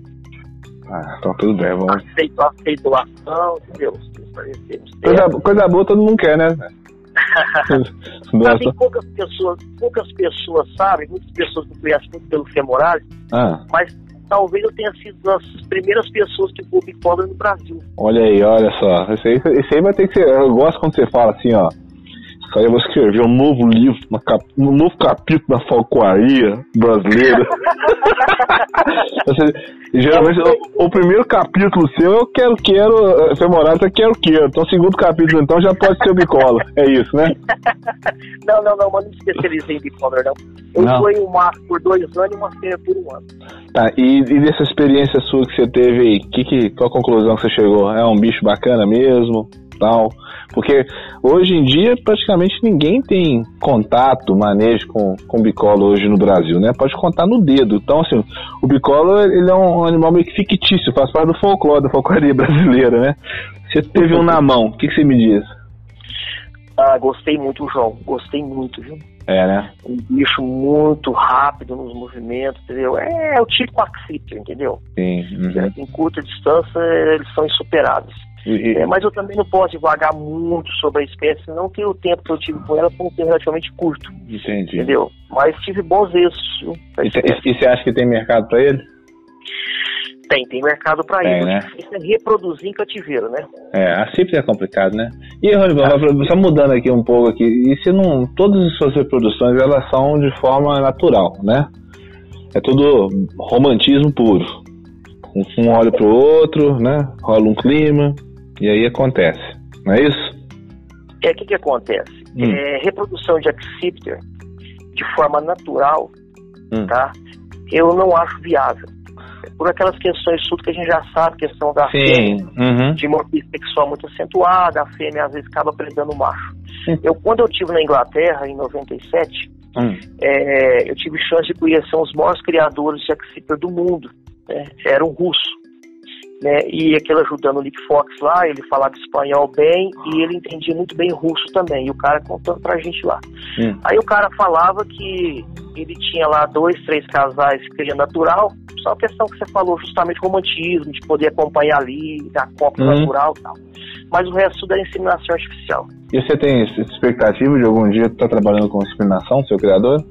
Speaker 2: Ah, então tudo bem, vamos.
Speaker 1: Aceito, aceito doação, entendeu?
Speaker 2: Coisa, coisa boa todo mundo quer, né?
Speaker 1: Sabe, poucas pessoas, poucas pessoas sabem, muitas pessoas não conhecem muito pelo femoral,
Speaker 2: ah.
Speaker 1: mas talvez eu tenha sido das primeiras pessoas que voou bicobra no Brasil.
Speaker 2: Olha aí, olha só. Esse aí, esse aí vai ter que ser. Eu gosto quando você fala assim, ó. Aí eu vou escrever um novo livro, cap, um novo capítulo da falcoaria brasileira. geralmente, o, o, primeiro capítulo seu eu quero, quero, eh, Femorado, é quero, quero. Então, o segundo capítulo, então, já pode ser o bicola. É isso, né?
Speaker 1: não, não, não, mas não me especializei em bicola, não. Eu não. fui um macho por dois anos e uma fêmea por um ano.
Speaker 2: Tá, e, e dessa experiência sua que você teve aí, que, que, qual a conclusão que você chegou? É um bicho bacana mesmo? Tal? Porque hoje em dia praticamente ninguém tem contato, manejo com, com bicolo hoje no Brasil, né? Pode contar no dedo. Então, assim, o bicolo ele é um animal meio que fictício, faz parte do folclore, da folcloria brasileira, né? Você teve um na mão, o que, que você me diz?
Speaker 1: Ah, gostei muito, João. Gostei muito, viu?
Speaker 2: É, né?
Speaker 1: Um bicho muito rápido nos movimentos, entendeu? É, é o tipo axíptero, entendeu?
Speaker 2: Sim. Uhum.
Speaker 1: Em curta distância, eles são insuperáveis. E, é, mas eu também não posso devagar muito sobre a espécie, não que o tempo que eu tive com ela foi um tempo relativamente curto.
Speaker 2: Entendi.
Speaker 1: Entendeu? Mas tive bons êxitos.
Speaker 2: E, e, você acha que tem mercado para ele?
Speaker 1: Tem, tem mercado para ele. Né? Isso é reproduzir em cativeiro, né?
Speaker 2: É, a CIP é complicado, né? E, ah. só mudando aqui um pouco aqui, e se não, todas as suas reproduções, elas são de forma natural, né? É tudo romantismo puro. Um, um olha pro outro, né? Rola um clima, e aí acontece, não é isso?
Speaker 1: É, o que, que acontece? Hum. É, reprodução de Accipiter de forma natural, hum. tá? Eu não acho viável. Por aquelas questões tudo que a gente já sabe, questão da
Speaker 2: Sim. fêmea, uhum.
Speaker 1: de morfismo sexual muito acentuada, a fêmea às vezes acaba prendendo o macho. Eu, quando eu tive na Inglaterra, em 97, hum. é, eu tive chance de conhecer os maiores criadores de Accipiter do mundo. Né? Era um russo né? E aquele ajudando o Nick Fox lá, ele falava espanhol bem e ele entendia muito bem russo também. E o cara contando pra gente lá. Hum. Aí o cara falava que ele tinha lá dois, três casais cria natural, só a questão que você falou, justamente romantismo, de poder acompanhar ali, da copa hum. natural e tal. Mas o resto da é inseminação artificial.
Speaker 2: E você tem expectativa de algum dia estar tá trabalhando com inseminação, seu criador?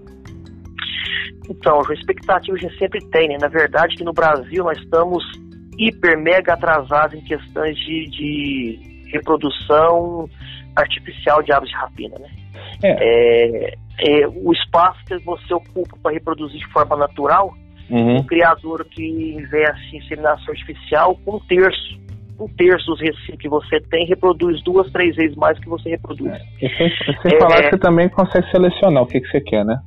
Speaker 1: Então, a expectativa a gente sempre tem, né? Na verdade, que no Brasil nós estamos hiper, mega atrasados em questões de, de reprodução artificial de aves de rapina, né? É. É, é, o espaço que você ocupa para reproduzir de forma natural, uhum. o criador que investe em inseminação artificial, um terço, um terço dos recifes que você tem reproduz duas, três vezes mais que você reproduz. É.
Speaker 2: E sem, sem falar que você também consegue selecionar o que, que você quer, né?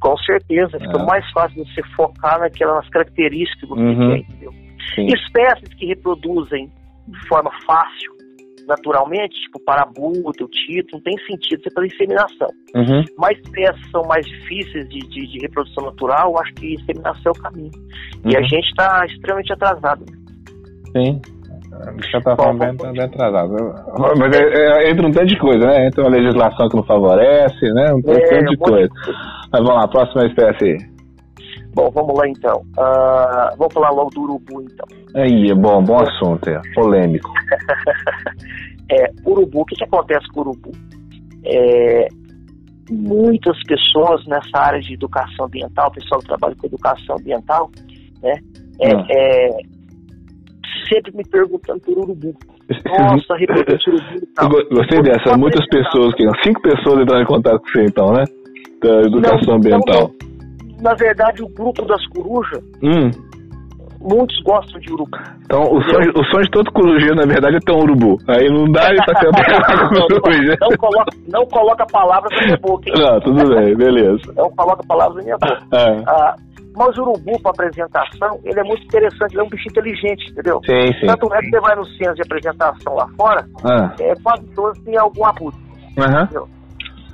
Speaker 1: Com certeza, fica é. mais fácil você focar naquelas características que você uhum. quer, entendeu? Sim. Espécies que reproduzem de forma fácil, naturalmente, tipo parabuta, o tito, não tem sentido você fazer inseminação. Uhum. Mas espécies são mais difíceis de, de, de, reprodução natural, acho que inseminação é o caminho. Uhum. E a uhum. gente está extremamente atrasado.
Speaker 2: Sim. De certa forma, bem, bem atrasado. Mas é, é, entra um tanto de coisa, né? Entra uma legislação que não favorece, né? Um tanto é, de coisa. Mas vamos lá, próxima espécie aí.
Speaker 1: Bom, vamos lá então. Uh, vamos falar logo do urubu então.
Speaker 2: Aí, é bom, bom assunto, é polêmico.
Speaker 1: é, urubu, o que, que acontece com o urubu? É, muitas pessoas nessa área de educação ambiental, o pessoal que trabalha com educação ambiental, né, é, hum. é sempre me perguntando por urubu. Nossa, reproduz urubu
Speaker 2: e tal. Gostei dessa, muitas pessoas, que cinco pessoas entraram em contato com você então, né? Da educação não, ambiental.
Speaker 1: Não, na verdade, o grupo das corujas, hum. muitos gostam de urubu.
Speaker 2: Então, o sonho, o sonho de todo corujeiro, na verdade, é ter um urubu. Aí não dá e tá
Speaker 1: não, não, não, coloca, não coloca palavras na minha boca. Hein?
Speaker 2: Não, tudo bem, beleza.
Speaker 1: Não coloca palavras na minha boca. É. Ah, mas o urubu, para apresentação, ele é muito interessante, ele é um bicho inteligente, entendeu?
Speaker 2: Sim, sim.
Speaker 1: Tanto é que você vai nos centros de apresentação lá fora, ah. é, quase todos têm algum abuso.
Speaker 2: Uhum.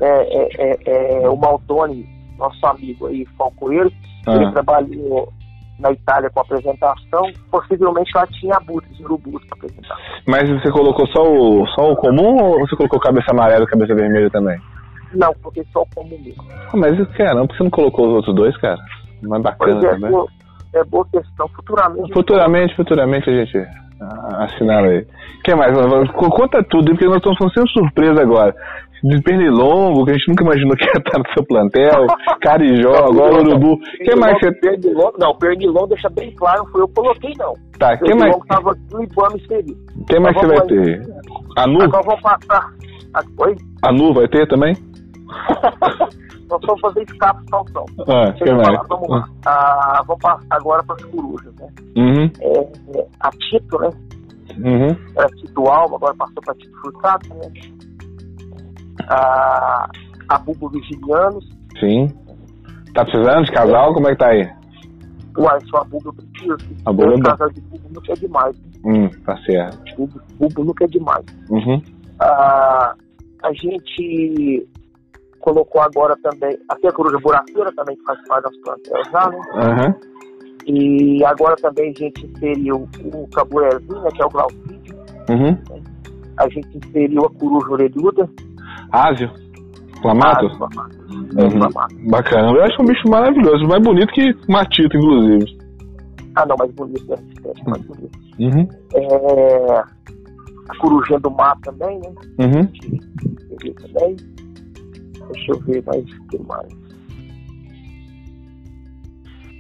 Speaker 1: É, é, é, é, o Maltone nosso amigo aí, Falcoeiro, ah. ele trabalhou na Itália com apresentação, possivelmente lá tinha abutres, urubus para apresentar.
Speaker 2: Mas você colocou só o, só o comum ou você colocou cabeça amarela e cabeça vermelha também?
Speaker 1: Não, coloquei só o comum mesmo.
Speaker 2: Ah, mas caramba, você não colocou os outros dois, cara? Mais bacana
Speaker 1: pois é,
Speaker 2: também.
Speaker 1: Boa, é boa questão. Futuramente.
Speaker 2: Futuramente, futuramente a gente, Assinaram aí. O que mais? Conta tudo, porque nós estamos sendo surpresa agora. De pernilongo, que a gente nunca imaginou que ia estar no seu plantel, carijó, agora urubu. Que mais você
Speaker 1: tem? Não, pernilongo deixa bem claro, foi eu que coloquei, não.
Speaker 2: Tá, o que mais?
Speaker 1: Tava no Ibama inserido.
Speaker 2: O que mais você vai ter? A Nu?
Speaker 1: Agora vamos passar. Oi?
Speaker 2: A Nu vai ter também?
Speaker 1: Nós vamos fazer escape saltão.
Speaker 2: Ah, que?
Speaker 1: Falar, vamos lá. Ah, vamos passar agora para as corujas, né?
Speaker 2: Uhum.
Speaker 1: É, é, a Tito, né?
Speaker 2: Uhum.
Speaker 1: Era Tito Alva, agora passou para Tito Furtado, né? A, a Bubo Virginianos.
Speaker 2: Sim. Tá precisando de casal? Como é que tá aí?
Speaker 1: Uai, só a Bubo eu preciso.
Speaker 2: A Bubo é
Speaker 1: casal de Bubo nunca é demais. Né?
Speaker 2: Hum, tá certo.
Speaker 1: Bubo, Bubo nunca é demais.
Speaker 2: Uhum.
Speaker 1: Ah, a gente colocou agora também, aqui a coruja buraqueira também que faz parte das plantas já, né?
Speaker 2: Uhum.
Speaker 1: E agora também a gente inseriu o caburezinho, né, que é o glaucídio.
Speaker 2: Uhum.
Speaker 1: A gente inseriu a coruja orelhuda.
Speaker 2: Ásio? Uhum.
Speaker 1: É, clamato.
Speaker 2: Bacana. Eu acho um bicho maravilhoso, mais bonito que matito, inclusive.
Speaker 1: Ah, não, mais bonito, né? É, mais bonito.
Speaker 2: Uhum.
Speaker 1: É, a corujinha do mar também, né?
Speaker 2: Uhum.
Speaker 1: também. Deixa eu ver mais o que mais.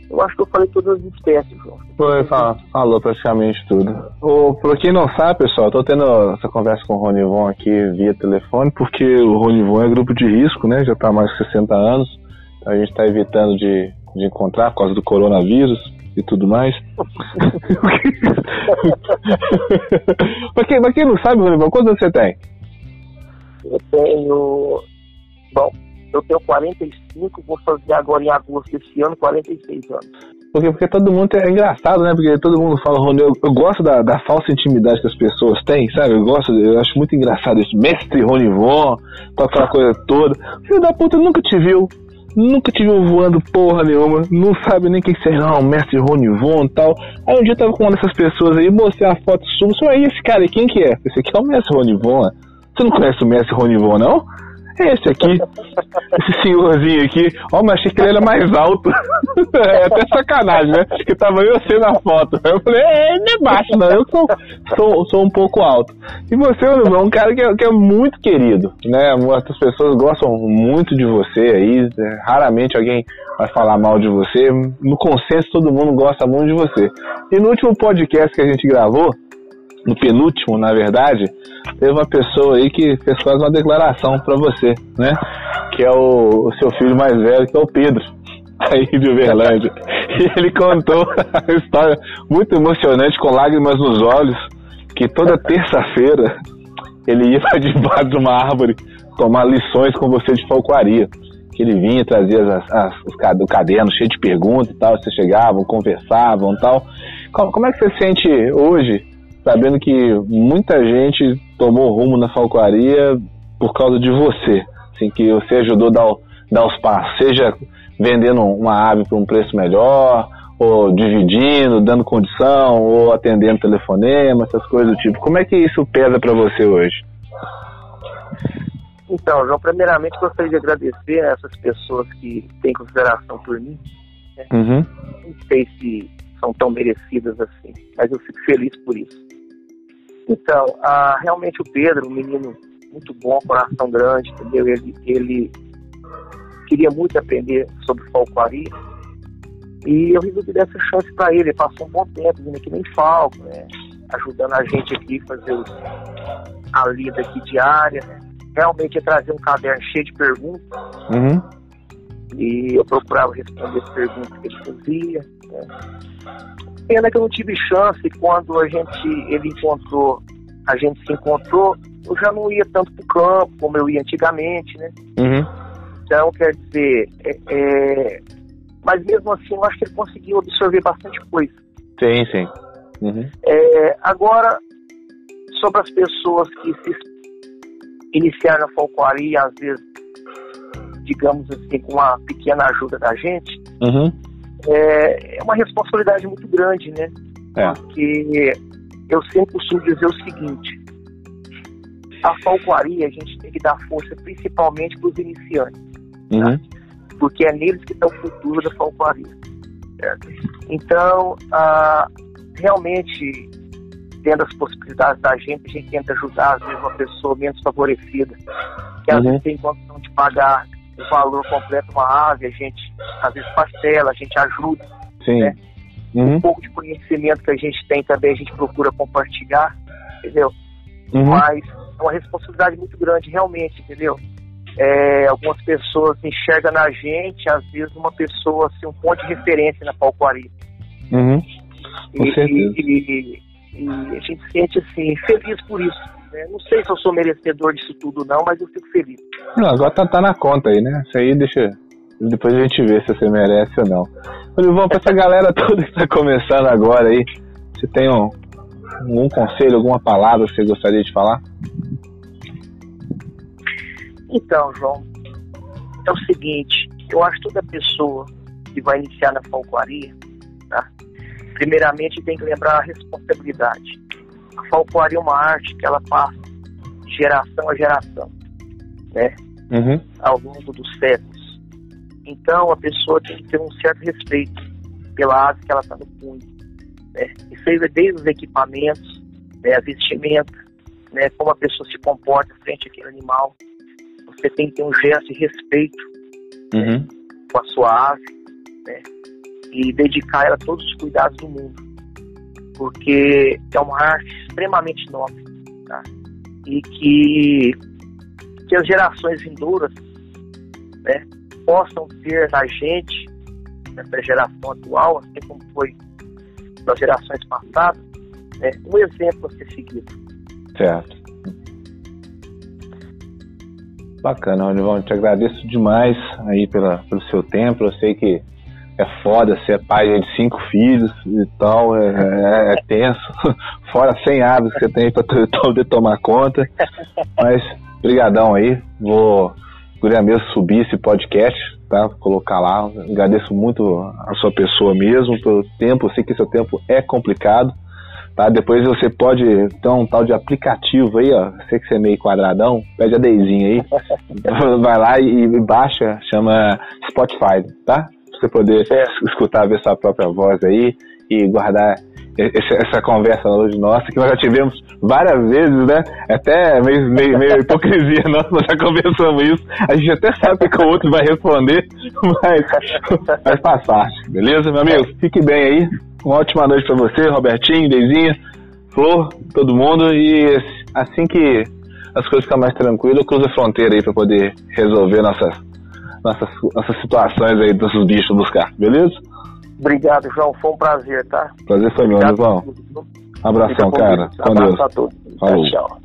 Speaker 1: Eu acho que eu falei todas as espécies, João.
Speaker 2: Foi, fala, falou praticamente tudo. O, pra quem não sabe, pessoal, eu tô tendo essa conversa com o Ronivon aqui via telefone, porque o Ronivon é grupo de risco, né? Já tá há mais de 60 anos. Então a gente tá evitando de, de encontrar por causa do coronavírus e tudo mais. mas, quem, mas quem não sabe, Ronivon, quantos anos você tem?
Speaker 1: Eu tenho. Bom, eu tenho 45, vou fazer agora em agosto desse ano 46 anos.
Speaker 2: Porque, porque todo mundo é engraçado, né? Porque todo mundo fala, Rony, eu, eu gosto da, da, falsa intimidade que as pessoas têm, sabe? Eu gosto, eu acho muito engraçado isso. Mestre Ronivon, com aquela coisa toda. Filho da puta, nunca te viu. Nunca te viu voando porra nenhuma. Não sabe nem quem você é, não, mestre Ronivon e tal. Aí um dia eu tava com uma dessas pessoas aí, mostrei a foto sua. Só aí esse cara aí, quem que é? Esse aqui é o mestre Ronivon. Você não conhece o mestre Ronivon, não? É esse aqui, esse senhorzinho aqui. Ó, mas achei que ele era mais alto. é até sacanagem, né? Que tava eu você na foto. Eu falei, é, ele é baixo, não. Eu sou, sou, sou um pouco alto. E você, irmão, é um cara que é, que é muito querido, né? Muitas pessoas gostam muito de você aí. Né? Raramente alguém vai falar mal de você. No consenso, todo mundo gosta muito de você. E no último podcast que a gente gravou, no penúltimo, na verdade, teve uma pessoa aí que fez quase uma declaração para você, né? Que é o, o, seu filho mais velho, que é o Pedro, aí de Uberlândia. E ele contou a história muito emocionante, com lágrimas nos olhos, que toda terça-feira ele ia para debaixo de uma árvore tomar lições com você de falcoaria. Que ele vinha, trazia as, as, os, o caderno cheio de perguntas e tal, vocês chegavam, conversavam e tal. Como, como é que você sente hoje sabendo que muita gente tomou rumo na falcoaria por causa de você, assim, que você ajudou a dar, dar os passos, seja vendendo uma ave por um preço melhor, ou dividindo, dando condição, ou atendendo telefonema, essas coisas do tipo. Como é que isso pesa para você hoje?
Speaker 1: Então, João, primeiramente gostaria de agradecer a essas pessoas que têm consideração por mim. Né?
Speaker 2: Uhum.
Speaker 1: Não sei se são tão merecidas assim, mas eu fico feliz por isso. Então, ah, realmente o Pedro, um menino muito bom, coração grande, entendeu? Ele, ele queria muito aprender sobre falcoaria e eu resolvi dar essa chance para ele. Ele passou um bom tempo vindo aqui nem falco, né? ajudando a gente aqui a fazer a lida aqui diária, né? Realmente é trazer um caderno cheio de perguntas.
Speaker 2: Uhum.
Speaker 1: E eu procurava responder as perguntas que ele fazia. Né? Pena que eu não tive chance quando a gente ele encontrou, a gente se encontrou, eu já não ia tanto pro campo como eu ia antigamente, né?
Speaker 2: Uhum.
Speaker 1: Então, quer dizer, é, é, mas mesmo assim eu acho que ele conseguiu absorver bastante coisa.
Speaker 2: Sim, sim. Uhum.
Speaker 1: É, agora, sobre as pessoas que se iniciaram na falcoaria, às vezes, digamos assim, com uma pequena ajuda da gente,
Speaker 2: uhum
Speaker 1: é, é uma responsabilidade muito grande, né?
Speaker 2: É.
Speaker 1: Porque eu sempre costumo dizer o seguinte: a falcoaria a gente tem que dar força principalmente para os iniciantes,
Speaker 2: uhum.
Speaker 1: tá? porque é neles que está o futuro da falcoaria. Certo? Então, ah, realmente, dentro das possibilidades da gente, a gente tenta ajudar, às vezes, uma pessoa menos favorecida, que às uhum. vezes tem condição de pagar o valor completo uma ave, a gente, às vezes, parcela, a gente ajuda.
Speaker 2: Sim. Né?
Speaker 1: Uhum. Um pouco de conhecimento que a gente tem também, a gente procura compartilhar, entendeu? Uhum. Mas é uma responsabilidade muito grande, realmente, entendeu? É, algumas pessoas enxergam na gente, às vezes, uma pessoa, assim, um ponto de referência na palquaria.
Speaker 2: Uhum.
Speaker 1: E. E, e, e, a gente se sente, assim, feliz por isso. Né? Não sei se eu sou merecedor disso tudo, não, mas eu fico feliz.
Speaker 2: Não, agora tá, tá na conta aí, né? Isso aí deixa. Depois a gente vê se você merece ou não. Vamos pra essa galera toda que tá começando agora aí. Você tem um, algum conselho, alguma palavra que você gostaria de falar?
Speaker 1: Então, João, é o seguinte, eu acho que toda pessoa que vai iniciar na falcoaria, tá? primeiramente tem que lembrar a responsabilidade. A falcoaria é uma arte que ela passa de geração a geração, né?
Speaker 2: Uhum.
Speaker 1: Ao longo dos séculos. Então a pessoa tem que ter um certo respeito pela ave que ela está no punho. Né? E seja desde os equipamentos, né, a vestimenta, né, como a pessoa se comporta frente àquele animal, você tem que ter um gesto de respeito
Speaker 2: uhum.
Speaker 1: né, com a sua ave né, e dedicar ela todos os cuidados do mundo, porque é uma arte extremamente nobre tá? e que, que as gerações vindouras né, possam ter a gente, nessa geração atual, assim como foi das gerações passadas, né, um exemplo a ser seguido.
Speaker 2: Certo. Bacana, Olivão, te agradeço demais aí pela, pelo seu tempo. Eu sei que é foda ser pai de cinco filhos e tal, é, é, é tenso. Fora 100 aves que você tem para poder tomar conta. Mas, brigadão aí. Vou, queria mesmo subir esse podcast, tá? Colocar lá. Agradeço muito a sua pessoa mesmo, pelo tempo. Eu sei que seu tempo é complicado. Tá? Depois você pode ter um tal de aplicativo aí, ó. Sei que você é meio quadradão, pede a Deizinha aí. vai lá e, baixa, chama Spotify, tá? Pra você poder é. escutar, ver sua própria voz aí e guardar esse, essa conversa hoje nossa, que nós já tivemos várias vezes, né? Até meio, meio, meio hipocrisia nossa, nós já conversamos isso. A gente até sabe que o outro vai responder, mas faz passar, beleza, meu amigo? Fique bem aí. Uma ótima noite para você, Robertinho, Deizinha, Flor, todo mundo. E assim que as coisas ficarem mais tranquilas, eu cruzo a fronteira aí para poder resolver nossas, nossas, nossas situações aí, nossos bichos buscar, beleza?
Speaker 1: Obrigado, João. Foi um prazer, tá?
Speaker 2: Prazer foi meu, João. Abração, cara. Com Deus.
Speaker 1: a todos.
Speaker 2: Falou.
Speaker 1: Tchau.